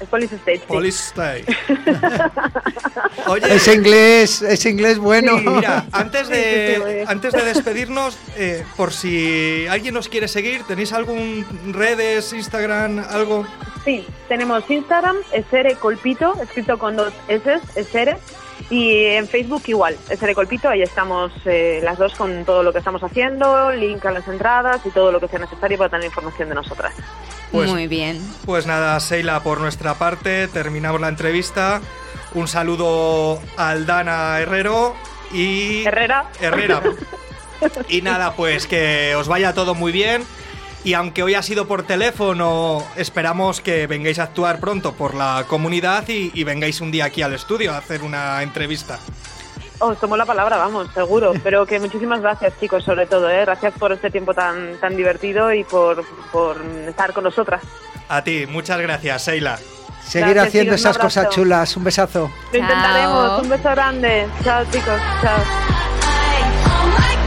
El Police State, sí. Polystate. Oye, Ese inglés, ese inglés bueno. Sí, mira, antes de, antes de despedirnos, eh, por si alguien nos quiere seguir, ¿tenéis algún redes, Instagram, algo? Sí, tenemos Instagram, Esere Colpito, escrito con dos S, Esere. Y en Facebook igual, Esere Colpito, ahí estamos eh, las dos con todo lo que estamos haciendo, link a las entradas y todo lo que sea necesario para tener información de nosotras. Pues- Muy bien. Pues nada, Seila, por nuestra parte, terminamos la entrevista. Un saludo a Aldana Herrero y... Herrera. Herrera. Y nada, pues que os vaya todo muy bien. Y aunque hoy ha sido por teléfono, esperamos que vengáis a actuar pronto por la comunidad y, y vengáis un día aquí al estudio a hacer una entrevista. Os tomo la palabra, vamos, seguro. Pero que muchísimas gracias, chicos, sobre todo. ¿eh? Gracias por este tiempo tan, tan divertido y por, por estar con nosotras. A ti, muchas gracias, Seila. Seguir Gracias, haciendo chicos, esas cosas chulas. Un besazo. Lo intentaremos. Un beso grande. Chao, chicos. Chao.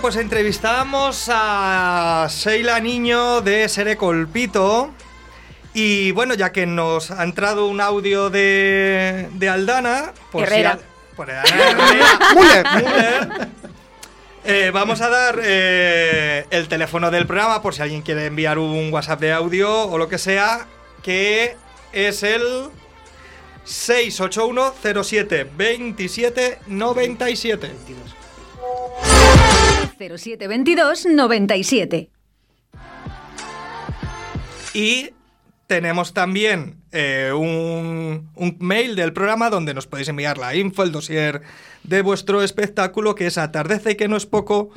Bueno, pues entrevistamos a Sheila Niño de Sere Colpito. Y bueno, ya que nos ha entrado un audio de, de Aldana, pues Herrera. por Herrera, Müller. Müller, eh, vamos a dar eh, el teléfono del programa por si alguien quiere enviar un WhatsApp de audio o lo que sea, que es el 681 07 27 97. 0722 97. Y tenemos también eh, un, mail del programa donde nos podéis enviar la info, el dossier de vuestro espectáculo, que es atardece que no es poco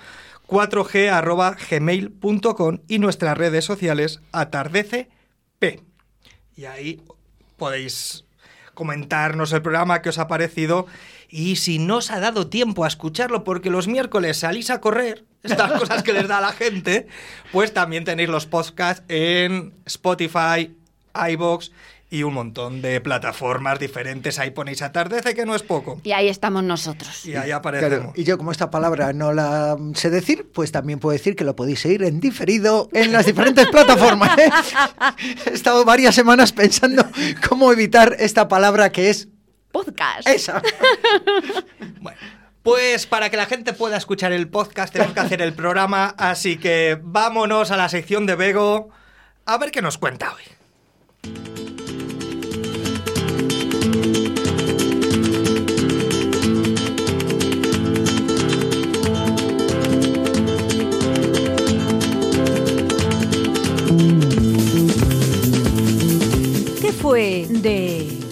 4g arroba gmail.com y nuestras redes sociales atardece p. Y ahí podéis comentarnos el programa que os ha parecido y si no os ha dado tiempo a escucharlo porque los miércoles salís a correr, estas cosas que les da a la gente, pues también tenéis los podcasts en Spotify, iBox y un montón de plataformas diferentes. Ahí ponéis atardece que no es poco. Y ahí estamos nosotros. Y ahí aparecemos. Claro, y yo como esta palabra no la sé decir, pues también puedo decir que lo podéis seguir en diferido en las diferentes plataformas. ¿eh? He estado varias semanas pensando cómo evitar esta palabra que es Podcast. esa. Bueno, pues para que la gente pueda escuchar el podcast tenemos que hacer el programa, así que vámonos a la sección de Bego a ver qué nos cuenta hoy. ¿Qué fue de...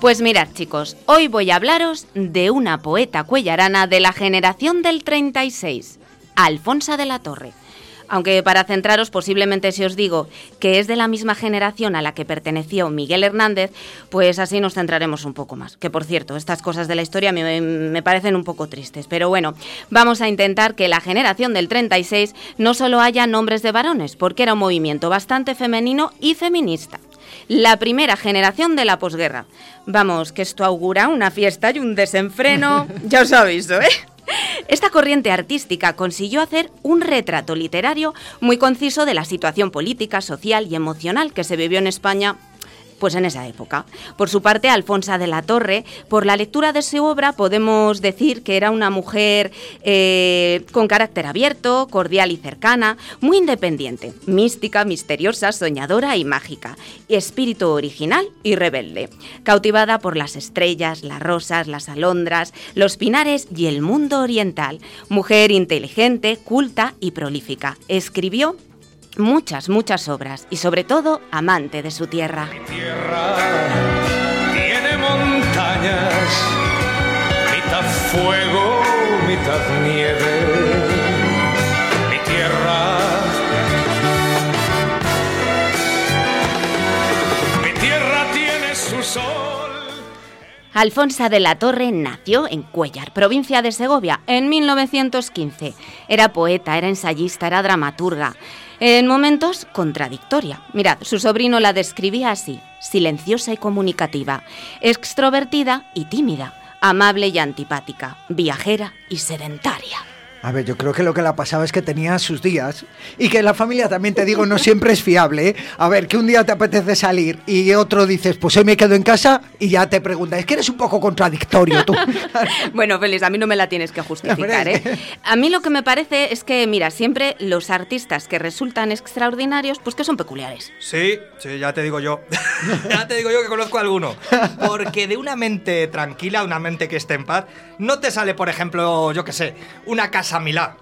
Pues mirad chicos, hoy voy a hablaros de una poeta cuellarana de la generación del 36, Alfonsa de la Torre. Aunque para centraros posiblemente si os digo que es de la misma generación a la que perteneció Miguel Hernández, pues así nos centraremos un poco más. Que por cierto, estas cosas de la historia me, me parecen un poco tristes. Pero bueno, vamos a intentar que la generación del 36 no solo haya nombres de varones, porque era un movimiento bastante femenino y feminista la primera generación de la posguerra. Vamos, que esto augura una fiesta y un desenfreno, ya os aviso, ¿eh? Esta corriente artística consiguió hacer un retrato literario muy conciso de la situación política, social y emocional que se vivió en España pues en esa época. Por su parte, Alfonsa de la Torre, por la lectura de su obra, podemos decir que era una mujer eh, con carácter abierto, cordial y cercana, muy independiente, mística, misteriosa, soñadora y mágica, espíritu original y rebelde, cautivada por las estrellas, las rosas, las alondras, los pinares y el mundo oriental. Mujer inteligente, culta y prolífica. Escribió muchas, muchas obras y sobre todo amante de su tierra. tierra tiene montañas, mitad fuego, mitad nieve. Mi tierra, mi tierra tiene su sol. Alfonsa de la Torre nació en Cuellar, provincia de Segovia, en 1915. Era poeta, era ensayista, era dramaturga. En momentos contradictoria. Mirad, su sobrino la describía así, silenciosa y comunicativa, extrovertida y tímida, amable y antipática, viajera y sedentaria. A ver, yo creo que lo que la pasaba es que tenía sus días y que la familia también te digo no siempre es fiable. ¿eh? A ver, que un día te apetece salir y otro dices, pues hoy me quedo en casa y ya te pregunta, es que eres un poco contradictorio tú. Bueno, Félix, a mí no me la tienes que justificar, ¿eh? A mí lo que me parece es que, mira, siempre los artistas que resultan extraordinarios, pues que son peculiares. Sí, sí, ya te digo yo. ya te digo yo que conozco a alguno. Porque de una mente tranquila, una mente que esté en paz, no te sale, por ejemplo, yo qué sé, una casa Milá.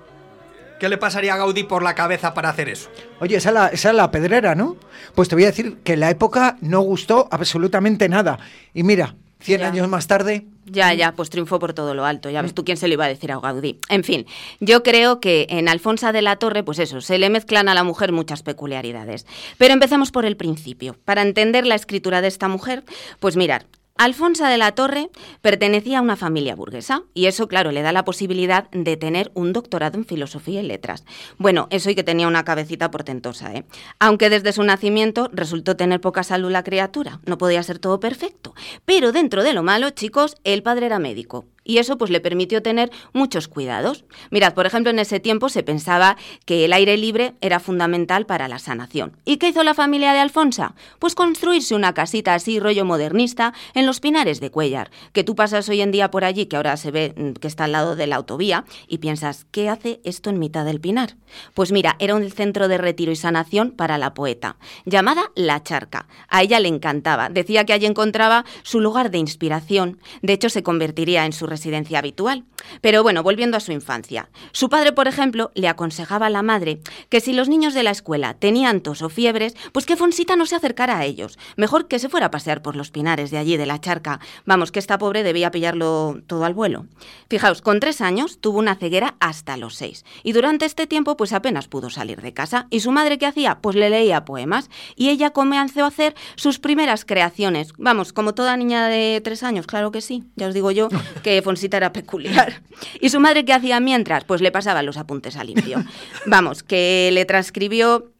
¿Qué le pasaría a Gaudí por la cabeza para hacer eso? Oye, esa es, la, esa es la pedrera, ¿no? Pues te voy a decir que en la época no gustó absolutamente nada. Y mira, 100 Ya. años más tarde, Ya, ya, pues triunfó por todo lo alto. Ya ves tú quién se lo iba a decir a Gaudí. En fin, yo creo que en Alfonsa de la Torre, pues eso, se le mezclan a la mujer muchas peculiaridades. Pero empecemos por el principio. Para entender la escritura de esta mujer, pues mirar. Alfonsa de la Torre pertenecía a una familia burguesa y eso, claro, le da la posibilidad de tener un doctorado en filosofía y letras. Bueno, eso y que tenía una cabecita portentosa, ¿eh? Aunque desde su nacimiento resultó tener poca salud la criatura, no podía ser todo perfecto. Pero dentro de lo malo, chicos, el padre era médico y eso pues le permitió tener muchos cuidados. Mirad, por ejemplo, en ese tiempo se pensaba que el aire libre era fundamental para la sanación. ¿Y qué hizo la familia de Alfonsa? Pues construirse una casita así rollo modernista en los Pinares de Cuellar, que tú pasas hoy en día por allí, que ahora se ve mm, que está al lado de la autovía, y piensas, ¿qué hace esto en mitad del Pinar? Pues mira, era un centro de retiro y sanación para la poeta, llamada La Charca. A ella le encantaba, decía que allí encontraba su lugar de inspiración, de hecho se convertiría en su residencia habitual. Pero bueno, volviendo a su infancia. Su padre, por ejemplo, le aconsejaba a la madre que si los niños de la escuela tenían tos o fiebres, pues que Fonsita no se acercara a ellos. Mejor que se fuera a pasear por los pinares de allí, de la charca. Vamos, que esta pobre debía pillarlo todo al vuelo. Fijaos, con tres años tuvo una ceguera hasta los seis. Y durante este tiempo, pues apenas pudo salir de casa. ¿Y su madre qué hacía? Pues le leía poemas. Y ella comenzó a hacer sus primeras creaciones. Vamos, como toda niña de tres años, claro que sí. Ya os digo yo que Fonsita era peculiar. ¿Y su madre qué hacía mientras? Pues le pasaba los apuntes a limpio. Vamos, que le transcribió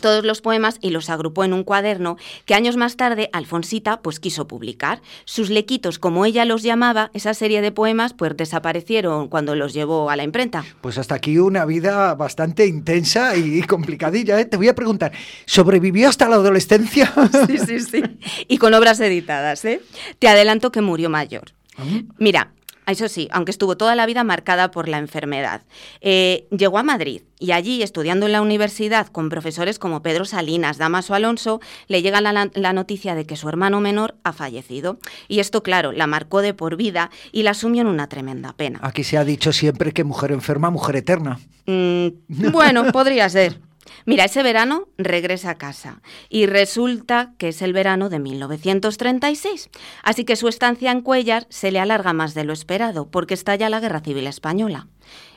todos los poemas y los agrupó en un cuaderno que años más tarde Alfonsita pues quiso publicar. Sus lequitos, como ella los llamaba, esa serie de poemas pues desaparecieron cuando los llevó a la imprenta. Pues hasta aquí una vida bastante intensa y complicadilla. ¿eh? Te voy a preguntar, ¿sobrevivió hasta la adolescencia? Sí, sí, sí. Y con obras editadas, ¿eh? Te adelanto que murió mayor. Mira, eso sí, aunque estuvo toda la vida marcada por la enfermedad. Eh, llegó a Madrid y allí, estudiando en la universidad con profesores como Pedro Salinas, Damaso Alonso, le llega la, la, noticia de que su hermano menor ha fallecido. Y esto, claro, la marcó de por vida y la asumió en una tremenda pena. Aquí se ha dicho siempre que mujer enferma, mujer eterna. Mm, bueno, podría ser. Mira, ese verano regresa a casa y resulta que es el verano de 1936. Así que su estancia en Cuellar se le alarga más de lo esperado porque estalla la Guerra Civil Española.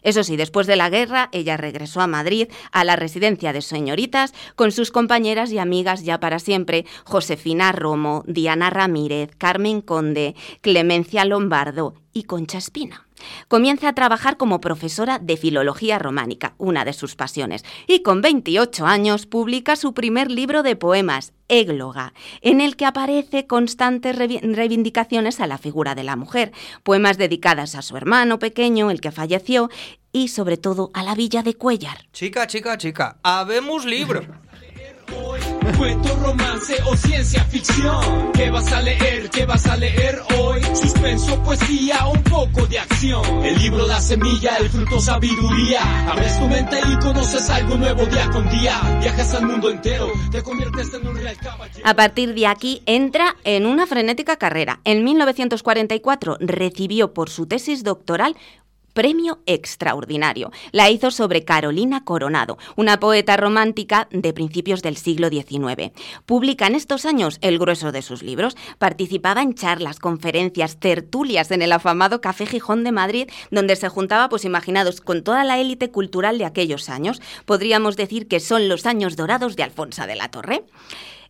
Eso sí, después de la guerra, ella regresó a Madrid, a la residencia de señoritas, con sus compañeras y amigas ya para siempre, Josefina Romo, Diana Ramírez, Carmen Conde, Clemencia Lombardo y Concha Espina. Comienza a trabajar como profesora de filología románica, una de sus pasiones, y con 28 años publica su primer libro de poemas, Égloga, en el que aparece constantes reivindicaciones a la figura de la mujer, poemas dedicadas a su hermano pequeño, el que falleció, y sobre todo a la villa de Cuellar. Chica, chica, chica, habemos libro. Cuento, romance o ciencia ficción. ¿Qué vas a leer? ¿Qué vas a leer hoy? Suspenso, poesía, un poco de acción. El libro La Semilla, el fruto sabiduría. Abres tu mente y conoces algo nuevo día con día. Viajas al mundo entero, te conviertes en un real caballero. A partir de aquí entra en una frenética carrera. En 1944 recibió por su tesis doctoral Premio Extraordinario. La hizo sobre Carolina Coronado, una poeta romántica de principios del siglo XIX. Publica en estos años el grueso de sus libros. Participaba en charlas, conferencias, tertulias en el afamado Café Gijón de Madrid, donde se juntaba, pues imaginados, con toda la élite cultural de aquellos años. Podríamos decir que son los años dorados de Alfonso de la Torre.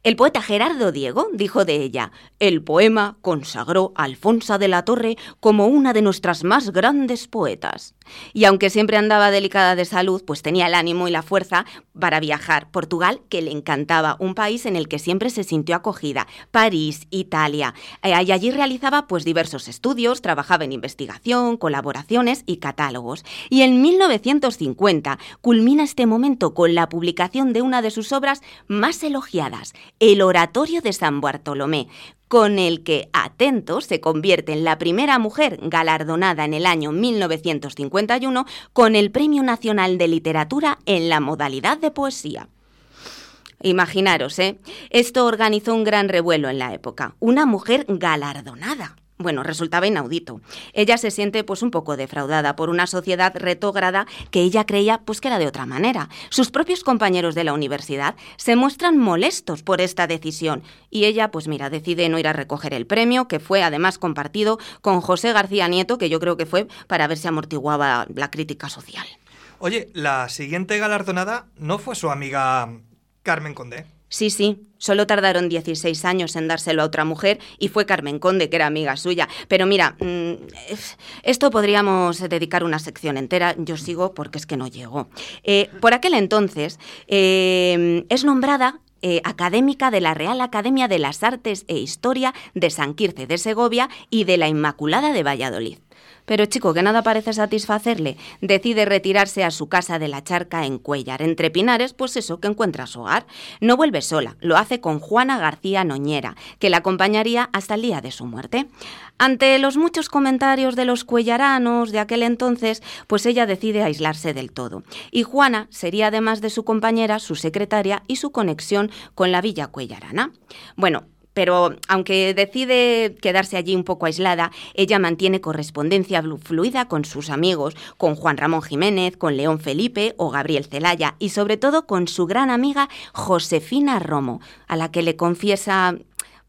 El poeta Gerardo Diego dijo de ella, el poema consagró a Alfonso de la Torre como una de nuestras más grandes poetas. Y aunque siempre andaba delicada de salud, pues tenía el ánimo y la fuerza para viajar. Portugal, que le encantaba, un país en el que siempre se sintió acogida. París, Italia. Eh, y allí realizaba pues diversos estudios, trabajaba en investigación, colaboraciones y catálogos. Y en 1950 culmina este momento con la publicación de una de sus obras más elogiadas, el Oratorio de San Bartolomé, con el que, atento, se convierte en la primera mujer galardonada en el año 1951 con el Premio Nacional de Literatura en la modalidad de poesía. Imaginaros, ¿eh? Esto organizó un gran revuelo en la época. Una mujer galardonada bueno, resultaba inaudito. Ella se siente pues un poco defraudada por una sociedad retógrada que ella creía pues que era de otra manera. Sus propios compañeros de la universidad se muestran molestos por esta decisión y ella pues mira, decide no ir a recoger el premio que fue además compartido con José García Nieto, que yo creo que fue para ver si amortiguaba la crítica social. Oye, la siguiente galardonada no fue su amiga Carmen Condé. Sí, sí, solo tardaron 16 años en dárselo a otra mujer y fue Carmen Conde, que era amiga suya. Pero mira, mm, esto podríamos dedicar una sección entera. Yo sigo porque es que no llegó. Eh, por aquel entonces eh, es nombrada eh, académica de la Real Academia de las Artes e Historia de San Quirce de Segovia y de la Inmaculada de Valladolid. Pero chico, que nada parece satisfacerle, decide retirarse a su casa de la charca en Cuellar, entre Pinares, pues eso, que encuentra su hogar. No vuelve sola, lo hace con Juana García Noñera, que la acompañaría hasta el día de su muerte. Ante los muchos comentarios de los cuellaranos de aquel entonces, pues ella decide aislarse del todo. Y Juana sería además de su compañera, su secretaria y su conexión con la villa cuellarana. Bueno, pero aunque decide quedarse allí un poco aislada, ella mantiene correspondencia fluida con sus amigos, con Juan Ramón Jiménez, con León Felipe o Gabriel Celaya y sobre todo con su gran amiga Josefina Romo, a la que le confiesa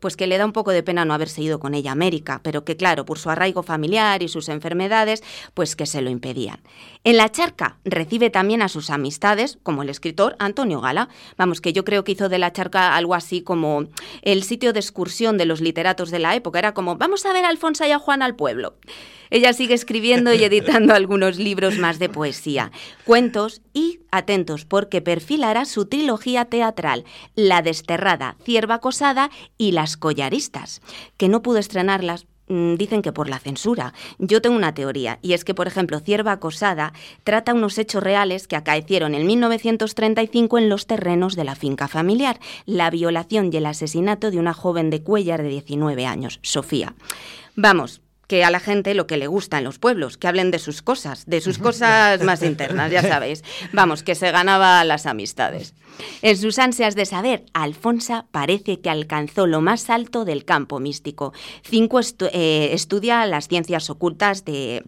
pues que le da un poco de pena no haberse ido con ella a América, pero que claro, por su arraigo familiar y sus enfermedades, pues que se lo impedían. En la charca recibe también a sus amistades, como el escritor Antonio Gala. Vamos, que yo creo que hizo de la charca algo así como el sitio de excursión de los literatos de la época. Era como, vamos a ver a Alfonso y a Juan al pueblo. Ella sigue escribiendo y editando algunos libros más de poesía, cuentos y, atentos, porque perfilará su trilogía teatral, La Desterrada, Cierva Acosada y Las Collaristas, que no pudo estrenarlas mm, dicen que por la censura. Yo tengo una teoría, y es que, por ejemplo, Cierva Acosada trata unos hechos reales que acaecieron en 1935 en los terrenos de la finca familiar, la violación y el asesinato de una joven de Cuellar de 19 años, Sofía. Vamos, que a la gente lo que le gusta en los pueblos, que hablen de sus cosas, de sus cosas más internas, ya sabéis. Vamos, que se ganaba las amistades. En sus ansias de saber, Alfonsa parece que alcanzó lo más alto del campo místico. Cinco eh, estudia las ciencias ocultas de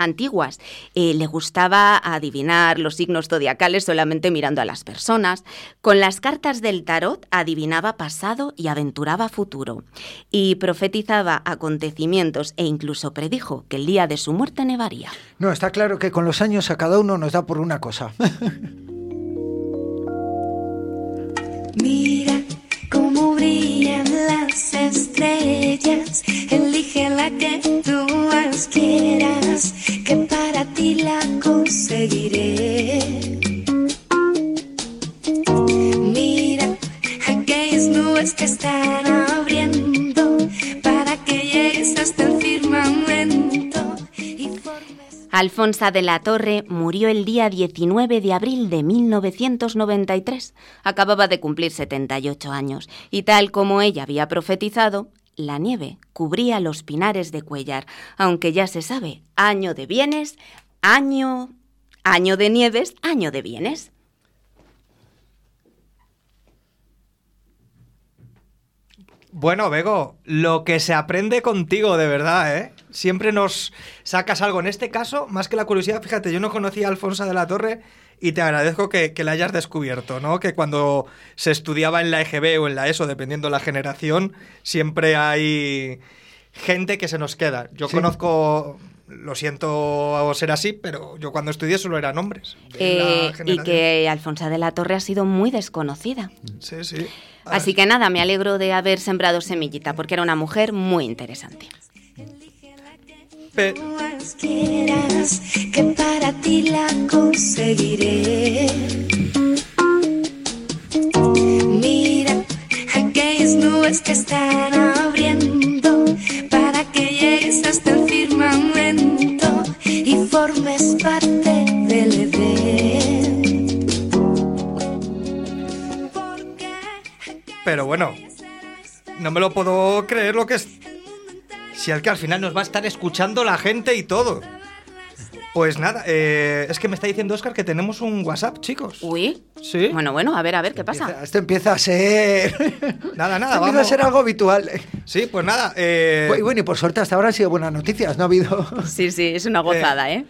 antiguas. Eh, le gustaba adivinar los signos zodiacales solamente mirando a las personas. Con las cartas del tarot adivinaba pasado y aventuraba futuro. Y profetizaba acontecimientos e incluso predijo que el día de su muerte nevaría. No, está claro que con los años a cada uno nos da por una cosa. Mira cómo brillan las estrellas, elige la que tú Alfonsa de la Torre murió el día 19 de abril de 1993. Acababa de cumplir 78 años y tal como ella había profetizado, la nieve cubría los pinares de Cuellar, aunque ya se sabe, año de bienes, año... año de nieves, año de bienes. Bueno, Bego, lo que se aprende contigo, de verdad, ¿eh? Siempre nos sacas algo. En este caso, más que la curiosidad, fíjate, yo no conocía a Alfonso de la Torre y te agradezco que, que la hayas descubierto, ¿no? Que cuando se estudiaba en la EGB o en la ESO, dependiendo de la generación, siempre hay gente que se nos queda. Yo Sí. conozco, lo siento ser así, pero yo cuando estudié solo eran hombres. de la Eh, y que Alfonsa de la Torre ha sido muy desconocida. Sí, sí. Así que nada, me alegro de haber sembrado semillita, porque era una mujer muy interesante. Pe- más quieras, que para ti la conseguiré. Mira aquellas nubes que están abriendo para que llegues hasta el firmamento y formes parte del Edén. Pero bueno, no me lo puedo creer lo que es. Si al que al final nos va a estar escuchando la gente y todo. Pues nada, eh, es que me está diciendo Oscar que tenemos un WhatsApp, chicos. Uy. Sí. Bueno, bueno, a ver, a ver, ¿qué pasa? Esto empieza a ser. Nada, nada, Esto empieza a vamos. ser algo habitual. Sí, pues nada. eh, Y bueno, y por suerte hasta ahora han sido buenas noticias, no ha habido. Sí, sí, es una gozada, ¿eh?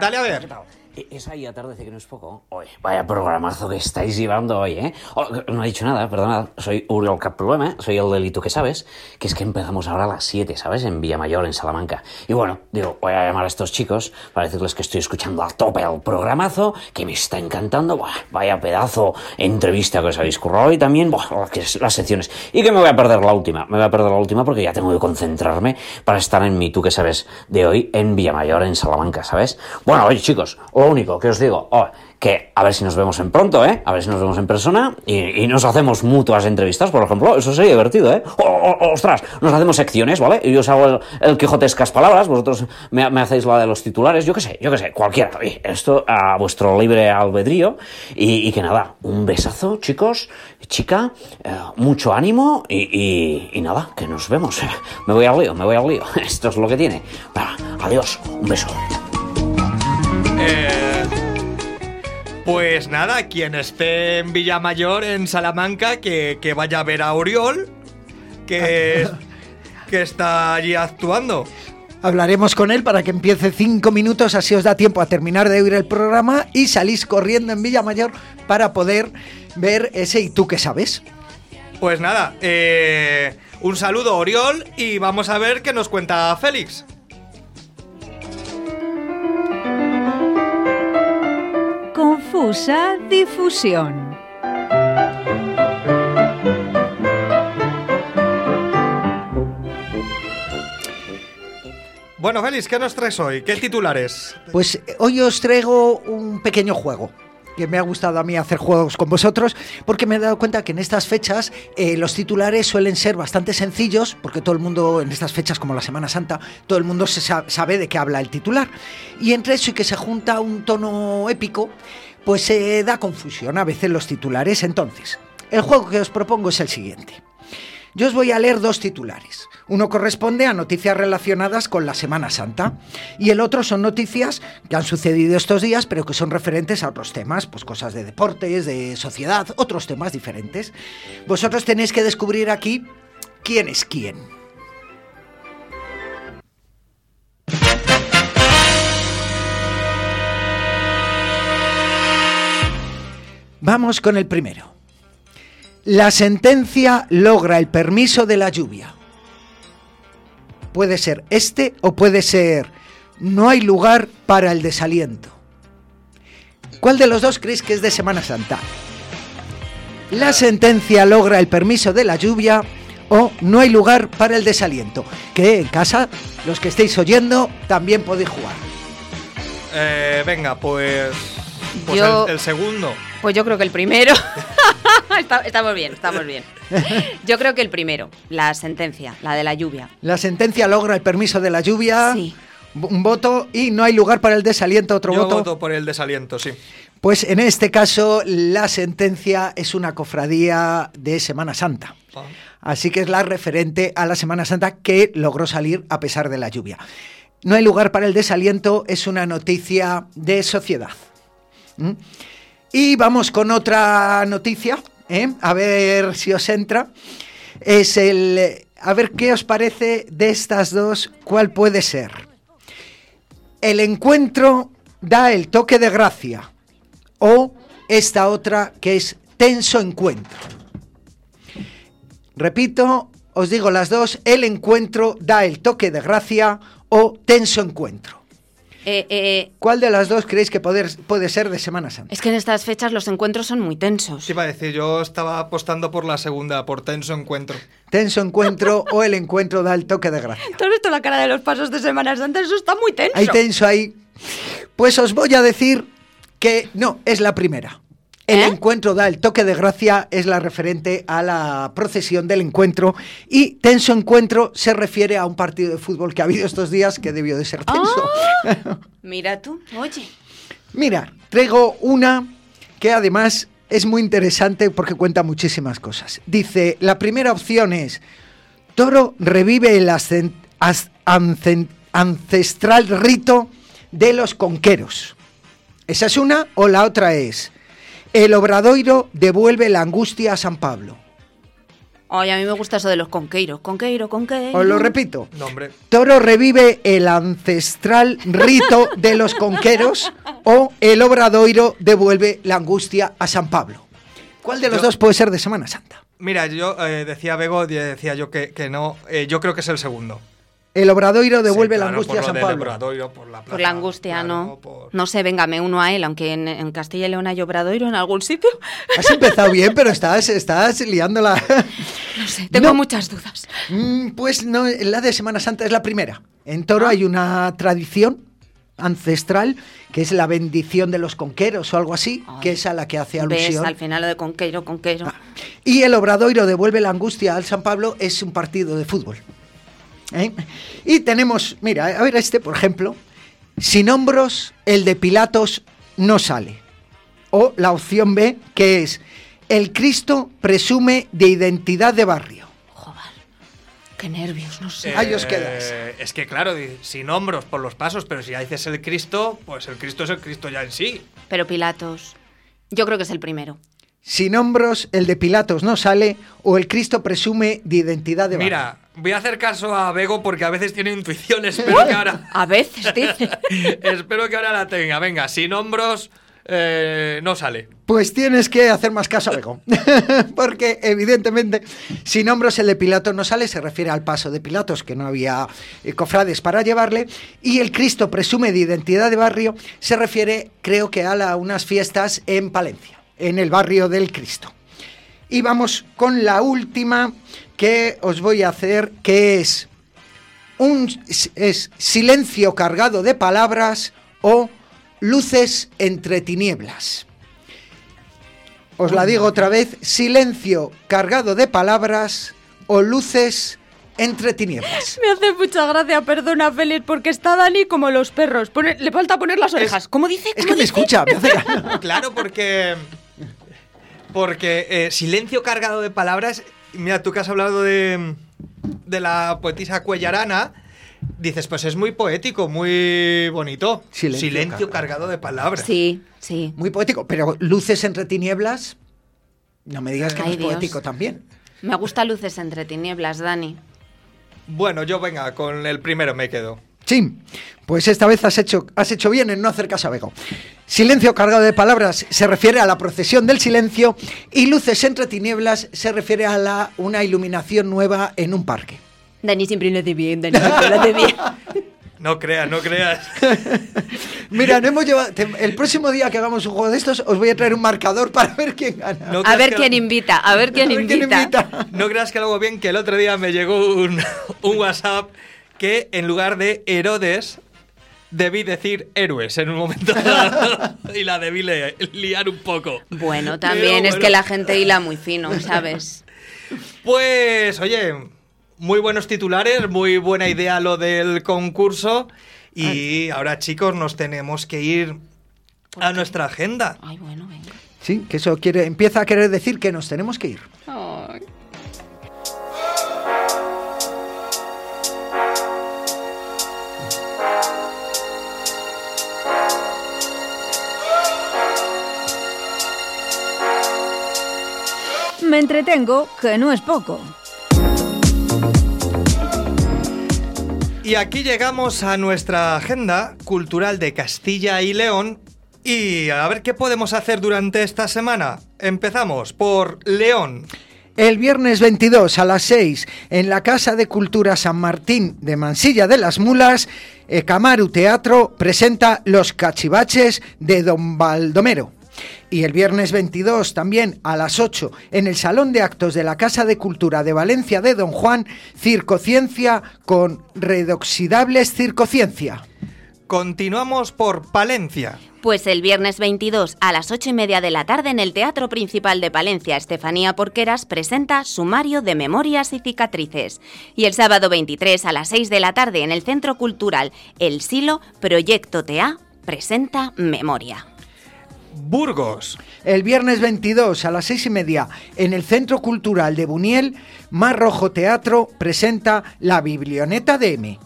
Dale a ver. E- Esa ahí atardece que no es poco. Oye, vaya programazo que estáis llevando hoy, ¿eh? Oh, no he dicho nada, perdonad. Soy Uriel Problema, soy el delito que sabes, que es que empezamos ahora a las 7, ¿sabes? En Villamayor, en Salamanca. Y bueno, digo, voy a llamar a estos chicos para decirles que estoy escuchando a tope el programazo, que me está encantando. Buah, vaya pedazo entrevista que os habéis currado y también, buah, las secciones. Y que me voy a perder la última. Me voy a perder la última porque ya tengo que concentrarme para estar en mi tú que sabes de hoy en Villamayor, en Salamanca, ¿sabes? Bueno, oye chicos, lo único que os digo, oh, que a ver si nos vemos en pronto, ¿eh? A ver si nos vemos en persona y, nos hacemos mutuas entrevistas, por ejemplo. Eso sería divertido, ¿eh? O- o- ostras, nos hacemos secciones, ¿vale? Y yo os hago el, el quijotescas palabras, vosotros me, hacéis la de los titulares, yo qué sé, yo qué sé, cualquiera. Esto a vuestro libre albedrío. Y, que nada, un besazo, chicos, chica, eh, mucho ánimo y, nada, que nos vemos. Me voy al lío, me voy al lío. Esto es lo que tiene. Adiós, un beso. Eh, pues nada, quien esté en Villamayor, en Salamanca, que, que vaya a ver a Oriol, que, que está allí actuando. Hablaremos con él para que empiece cinco minutos, así os da tiempo a terminar de oír el programa y salís corriendo en Villamayor para poder ver ese ¿Y tú qué sabes? Pues nada, eh, un saludo Oriol y vamos a ver qué nos cuenta Félix. Confusa difusión. Bueno, Félix, ¿qué nos traes hoy? ¿Qué titulares? Pues eh, hoy os traigo un pequeño juego. Que me ha gustado a mí hacer juegos con vosotros, porque me he dado cuenta que en estas fechas eh, los titulares suelen ser bastante sencillos, porque todo el mundo, en estas fechas como la Semana Santa, todo el mundo se sa- sabe de qué habla el titular. Y entre eso y que se junta un tono épico, pues se da confusión a veces los titulares. Entonces, el juego que os propongo es el siguiente. Yo os voy a leer dos titulares. Uno corresponde a noticias relacionadas con la Semana Santa y el otro son noticias que han sucedido estos días pero que son referentes a otros temas, pues cosas de deportes, de sociedad, otros temas diferentes. Vosotros tenéis que descubrir aquí quién es quién. Vamos con el primero. La sentencia logra el permiso de la lluvia. Puede ser este o puede ser no hay lugar para el desaliento. ¿Cuál de los dos creéis que es de Semana Santa? La sentencia logra el permiso de la lluvia o no hay lugar para el desaliento. Que en casa, los que estéis oyendo, también podéis jugar. Eh, venga, pues, pues Yo- el, el segundo. Pues yo creo que el primero. Estamos bien, estamos bien. Yo creo que el primero, la sentencia, la de la lluvia. La sentencia logra el permiso de la lluvia. Sí. Un voto y no hay lugar para el desaliento, otro Yo voto. voto por el desaliento, sí. Pues en este caso la sentencia es una cofradía de Semana Santa. Así que es la referente a la Semana Santa que logró salir a pesar de la lluvia. No hay lugar para el desaliento, es una noticia de sociedad. ¿Mm? Y vamos con otra noticia, ¿eh? a ver si os entra. Es el... A ver qué os parece de estas dos, cuál puede ser. El encuentro da el toque de gracia. O esta otra que es tenso encuentro. Repito, os digo las dos, el encuentro da el toque de gracia o tenso encuentro. Eh, eh, ¿Cuál de las dos creéis que poder- puede ser de Semana Santa? es que en estas fechas los encuentros son muy tensos. Te iba a decir, yo estaba apostando por la segunda, por tenso encuentro. Tenso encuentro o el encuentro da el toque de gracia. ¿Tú has visto la cara de los pasos de Semana Santa? Eso está muy tenso. Hay tenso ahí. Pues os voy a decir que no, es la primera. El ¿Eh? encuentro da el toque de gracia, es la referente a la procesión del encuentro. Y tenso encuentro se refiere a un partido de fútbol que ha habido estos días que debió de ser tenso. Mira tú, oye. Mira, traigo una que además es muy interesante porque cuenta muchísimas cosas. Dice, la primera opción es, Toro revive el ancestral rito de los conqueros. Esa es una, o la otra es, el obradoiro devuelve la angustia a San Pablo. Ay, a mí me gusta eso de los conqueiros. Conqueiro, conqueiro. Os lo repito. No, hombre. Toro revive el ancestral rito de los conqueros o el obradoiro devuelve la angustia a San Pablo. ¿Cuál de los Yo- dos puede ser de Semana Santa? Mira, yo eh, decía Bego, y decía yo que, que no. eh, yo creo que es el segundo. El obradoiro devuelve Sí, la claro, angustia por a San del Pablo. Obradoiro, por la Por la angustia, claro, no. por- No sé, venga, me uno a él, aunque en, en Castilla y León hay obradoiro en algún sitio. Has empezado bien, pero estás, estás liándola. No sé, tengo No. muchas dudas. Mm, pues no, la de Semana Santa es la primera. En Toro hay una tradición ancestral, que es la bendición de los conqueros o algo así, que es a la que hace ¿Ves? alusión. Al final lo de conquero, conquero. Y el Obradoiro devuelve la angustia al San Pablo es un partido de fútbol. ¿Eh? Y tenemos, mira, a ver este, por ejemplo, sin hombros, el de Pilatos no sale. O la opción B, que es, el Cristo presume de identidad de barrio. Qué nervios, no sé. Ahí os quedas. Eh, Es que claro, sin hombros por los pasos, pero si ya dices el Cristo, pues el Cristo es el Cristo ya en sí. Pero Pilatos, yo creo que es el primero. Sin hombros, el de Pilatos no sale, o el Cristo presume de identidad de barrio. Mira, voy a hacer caso a Bego porque a veces tiene intuición, espero que ahora... A veces, dice. espero que ahora la tenga. Venga, sin hombros eh, no sale. Pues tienes que hacer más caso a Bego. Porque, evidentemente, sin hombros el de Pilatos no sale, se refiere al paso de Pilatos, que no había eh, cofrades para llevarle. Y el Cristo presume de identidad de barrio, se refiere, creo que, a la- unas fiestas en Palencia, en el barrio del Cristo. Y vamos con la última que os voy a hacer, que es un es silencio cargado de palabras o luces entre tinieblas. Os la digo otra vez, silencio cargado de palabras o luces entre tinieblas. Me hace mucha gracia, perdona, Félix, porque está Dani como los perros. Pone- le falta poner las orejas. ¿Cómo dice? Es que me escucha, me hace Claro, porque. Porque eh, silencio cargado de palabras. Mira, tú que has hablado de, de la poetisa Cuellarana, dices, pues es muy poético, muy bonito. Silencio cargado de palabras. Sí, sí. Muy poético, pero luces entre tinieblas, no me digas que no es Dios. poético también. Me gusta luces entre tinieblas, Dani. Bueno, yo venga, con el primero me quedo. Sí, pues esta vez has hecho, has hecho bien en no hacer caso a Bego. Silencio cargado de palabras se refiere a la procesión del silencio y luces entre tinieblas se refiere a la, una iluminación nueva en un parque. Dani siempre lo hace bien, Dani siempre lo hace bien. No creas, no creas. Mira, no hemos llevado, te- el próximo día que hagamos un juego de estos os voy a traer un marcador para ver quién gana. No A ver quién invita, a ver quién A ver quién invita. No creas que luego bien que el otro día me llegó un, un WhatsApp que en lugar de Herodes debí decir héroes en un momento dado y la debí le- liar un poco. Bueno, también Pero es que la gente hila muy fino, ¿sabes? Pues, oye, muy buenos titulares, muy buena idea lo del concurso y ahora chicos nos tenemos que ir a nuestra agenda. Ay, bueno, venga. Sí, que eso quiere, empieza a querer decir que nos tenemos que ir. Entretengo, que no es poco. Y aquí llegamos a nuestra agenda cultural de Castilla y León. Y a ver qué podemos hacer durante esta semana. Empezamos por León. El viernes 22 a las 6 en la Casa de Cultura San Martín de Mansilla de las Mulas, Camaru Teatro presenta Los Cachivaches de Don Baldomero. Y el viernes 22 también a las 8 en el Salón de Actos de la Casa de Cultura de Valencia de Don Juan, Circociencia con Redoxidables Circociencia. Continuamos por Palencia. Pues el viernes 22 a las 8 y media de la tarde en el Teatro Principal de Palencia, Estefanía Porqueras presenta Sumario de Memorias y Cicatrices. Y el sábado 23 a las 6 de la tarde en el Centro Cultural El Silo, Proyecto TA presenta Memoria. Burgos. El viernes 22 a las seis y media en el Centro Cultural de Buniel, Mar Rojo Teatro presenta La Biblioneta de M.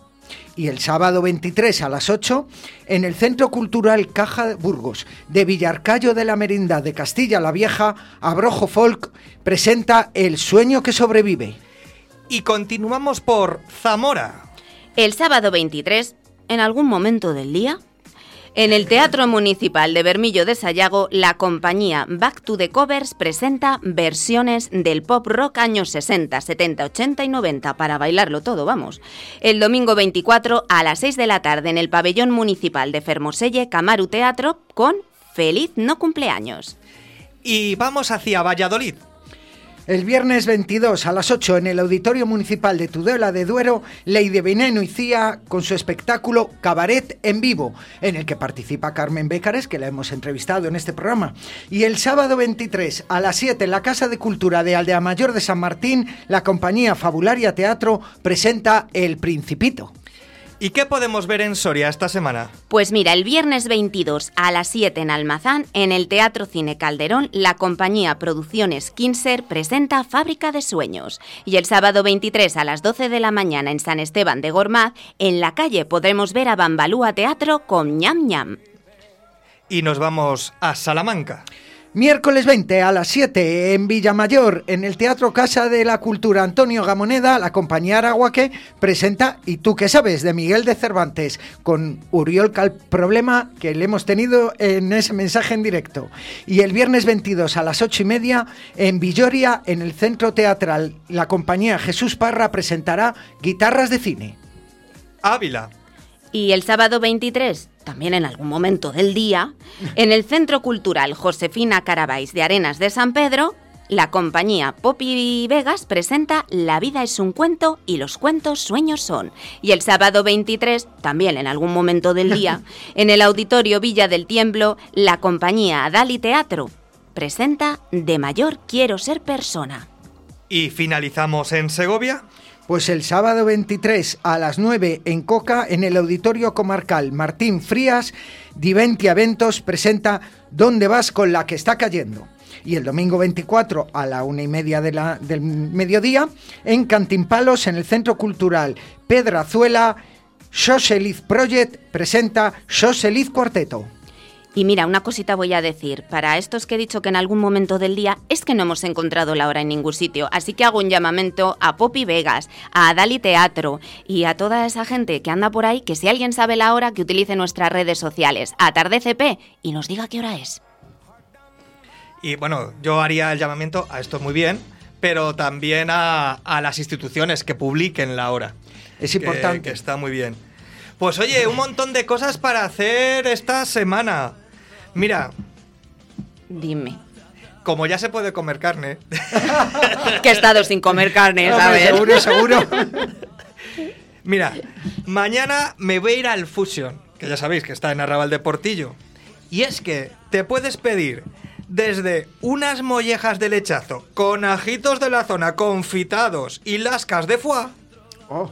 Y el sábado 23 a las 8 en el Centro Cultural Caja Burgos de Villarcayo de la Merindad de Castilla la Vieja, Abrojo Folk presenta El sueño que sobrevive. Y continuamos por Zamora. El sábado 23, en algún momento del día, en el Teatro Municipal de Bermillo de Sayago, la compañía Back to the Covers presenta versiones del pop rock años 60, 70, 80 y 90 para bailarlo todo, vamos. El domingo 24 a las 6 de la tarde en el Pabellón Municipal de Fermoselle, Camaru Teatro con Feliz no cumpleaños. Y vamos hacia Valladolid. El viernes 22 a las 8 en el Auditorio Municipal de Tudela de Duero, Lady Veneno y Cía con su espectáculo Cabaret en vivo, en el que participa Carmen Bécares, que la hemos entrevistado en este programa. Y el sábado 23 a las 7 en la Casa de Cultura de Aldea Mayor de San Martín, la compañía Fabularia Teatro presenta El Principito. ¿Y qué podemos ver en Soria esta semana? Pues mira, el viernes 22 a las 7 en Almazán, en el Teatro Cine Calderón, la compañía Producciones Kinser presenta Fábrica de Sueños. Y el sábado 23 a las 12 de la mañana en San Esteban de Gormaz, en la calle podremos ver a Bambalúa Teatro con ñam ñam. Y nos vamos a Salamanca. Miércoles 20 a las 7 en Villamayor, en el Teatro Casa de la Cultura Antonio Gamoneda, la compañía Araguaque presenta ¿Y tú qué sabes? de Miguel de Cervantes, con Uriol Cal Problema, que le hemos tenido en ese mensaje en directo. Y el viernes 22 a las 8 y media en Villoria, en el Centro Teatral, la compañía Jesús Parra presentará Guitarras de Cine. Ávila. Y el sábado 23, también en algún momento del día, en el Centro Cultural Josefina Carabáis de Arenas de San Pedro, la compañía Poppy Vegas presenta La vida es un cuento y los cuentos sueños son. Y el sábado 23, también en algún momento del día, en el Auditorio Villa del Tiemblo, la compañía Adali Teatro presenta De mayor quiero ser persona. Y finalizamos en Segovia. Pues el sábado 23 a las 9 en Coca, en el Auditorio Comarcal Martín Frías, Diventia Eventos presenta ¿Dónde vas con la que está cayendo? Y el domingo 24 a la una y media del mediodía, en Cantimpalos, en el Centro Cultural Pedrazuela, Xoseliz Project presenta Xoseliz Cuarteto. Y mira, una cosita voy a decir. Para estos que he dicho que en algún momento del día es que no hemos encontrado la hora en ningún sitio. Así que hago un llamamiento a Poppy Vegas, a Dali Teatro y a toda esa gente que anda por ahí que si alguien sabe la hora que utilice nuestras redes sociales, AtardeCP, y nos diga qué hora es. Y bueno, yo haría el llamamiento a esto muy bien, pero también a, a las instituciones que publiquen la hora. Es Que- importante. Que, está muy bien. Pues oye, un montón de cosas para hacer esta semana. Mira, Dime. como ya se puede comer carne, Que he estado sin comer carne, ¿sabes? seguro, seguro. mira, mañana me voy a ir al Fusion, que ya sabéis que está en Arrabal de Portillo. Y es que te puedes pedir desde unas mollejas de lechazo con ajitos de la zona confitados y lascas de foie Oh,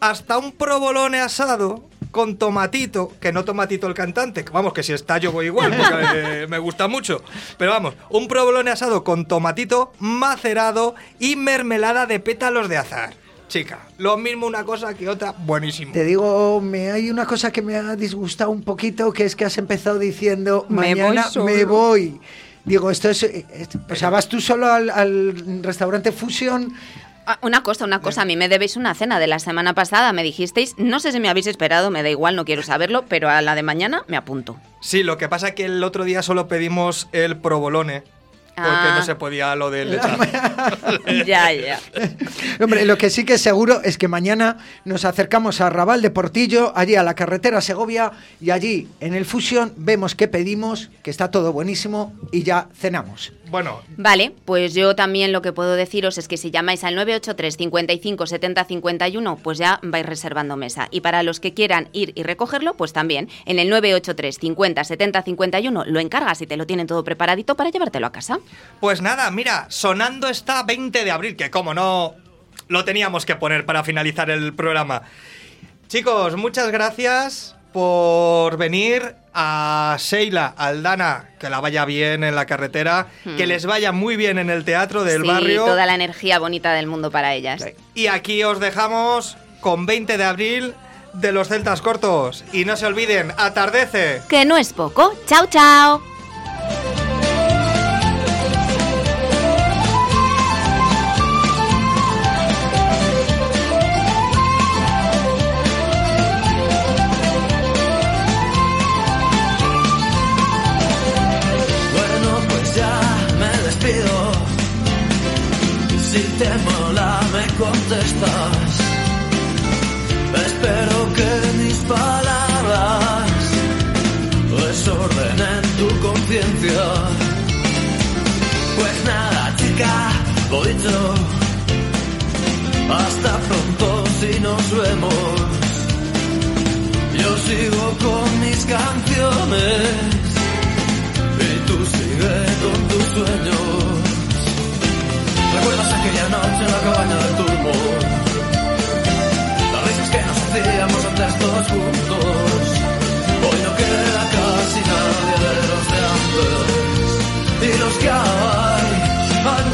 hasta un provolone asado con tomatito, que no tomatito el cantante, vamos, que si está yo voy igual, porque eh, me gusta mucho. Pero vamos, un provolone asado con tomatito macerado y mermelada de pétalos de azar. Chica, lo mismo una cosa que otra, buenísimo. Te digo, me hay una cosa que me ha disgustado un poquito, que es que has empezado diciendo, Me voy mañana solo". me voy. Digo, esto es, es- O sea, vas tú solo al, al restaurante Fusion. Ah, Una cosa, una cosa, a mí me debéis una cena de la semana pasada, me dijisteis, no sé si me habéis esperado, me da igual, no quiero saberlo, pero a la de mañana me apunto. Sí, lo que pasa es que el otro día solo pedimos el provolone, porque Ah. no se podía lo del lechazo. ya, ya. Hombre, lo que sí que es seguro es que mañana nos acercamos a Raval de Portillo, allí a la carretera Segovia, y allí en el Fusion vemos qué pedimos, que está todo buenísimo, y ya cenamos. Bueno, Vale, pues yo también lo que puedo deciros es que si llamáis al 983 55 70 51, pues ya vais reservando mesa. Y para los que quieran ir y recogerlo, pues también en el 983 50 70 51 lo encargas y te lo tienen todo preparadito para llevártelo a casa. Pues nada, mira, sonando está 20 de abril, que como no lo teníamos que poner para finalizar el programa. Chicos, muchas gracias por venir a Sheila, Aldana, que la vaya bien en la carretera, que les vaya muy bien en el teatro del Hmm. sí, barrio. toda la energía bonita del mundo para ellas. Y aquí os dejamos con 20 de abril de los Celtas Cortos. Y no se olviden, atardece. Que no es poco. Chao, chao. Sigo con mis canciones y tú sigue con tus sueños. ¿Recuerdas aquella noche en la cabaña del turbo? Las risas que nos hacíamos antes todos juntos. Hoy no queda casi nadie de los de antes. Y los que hay han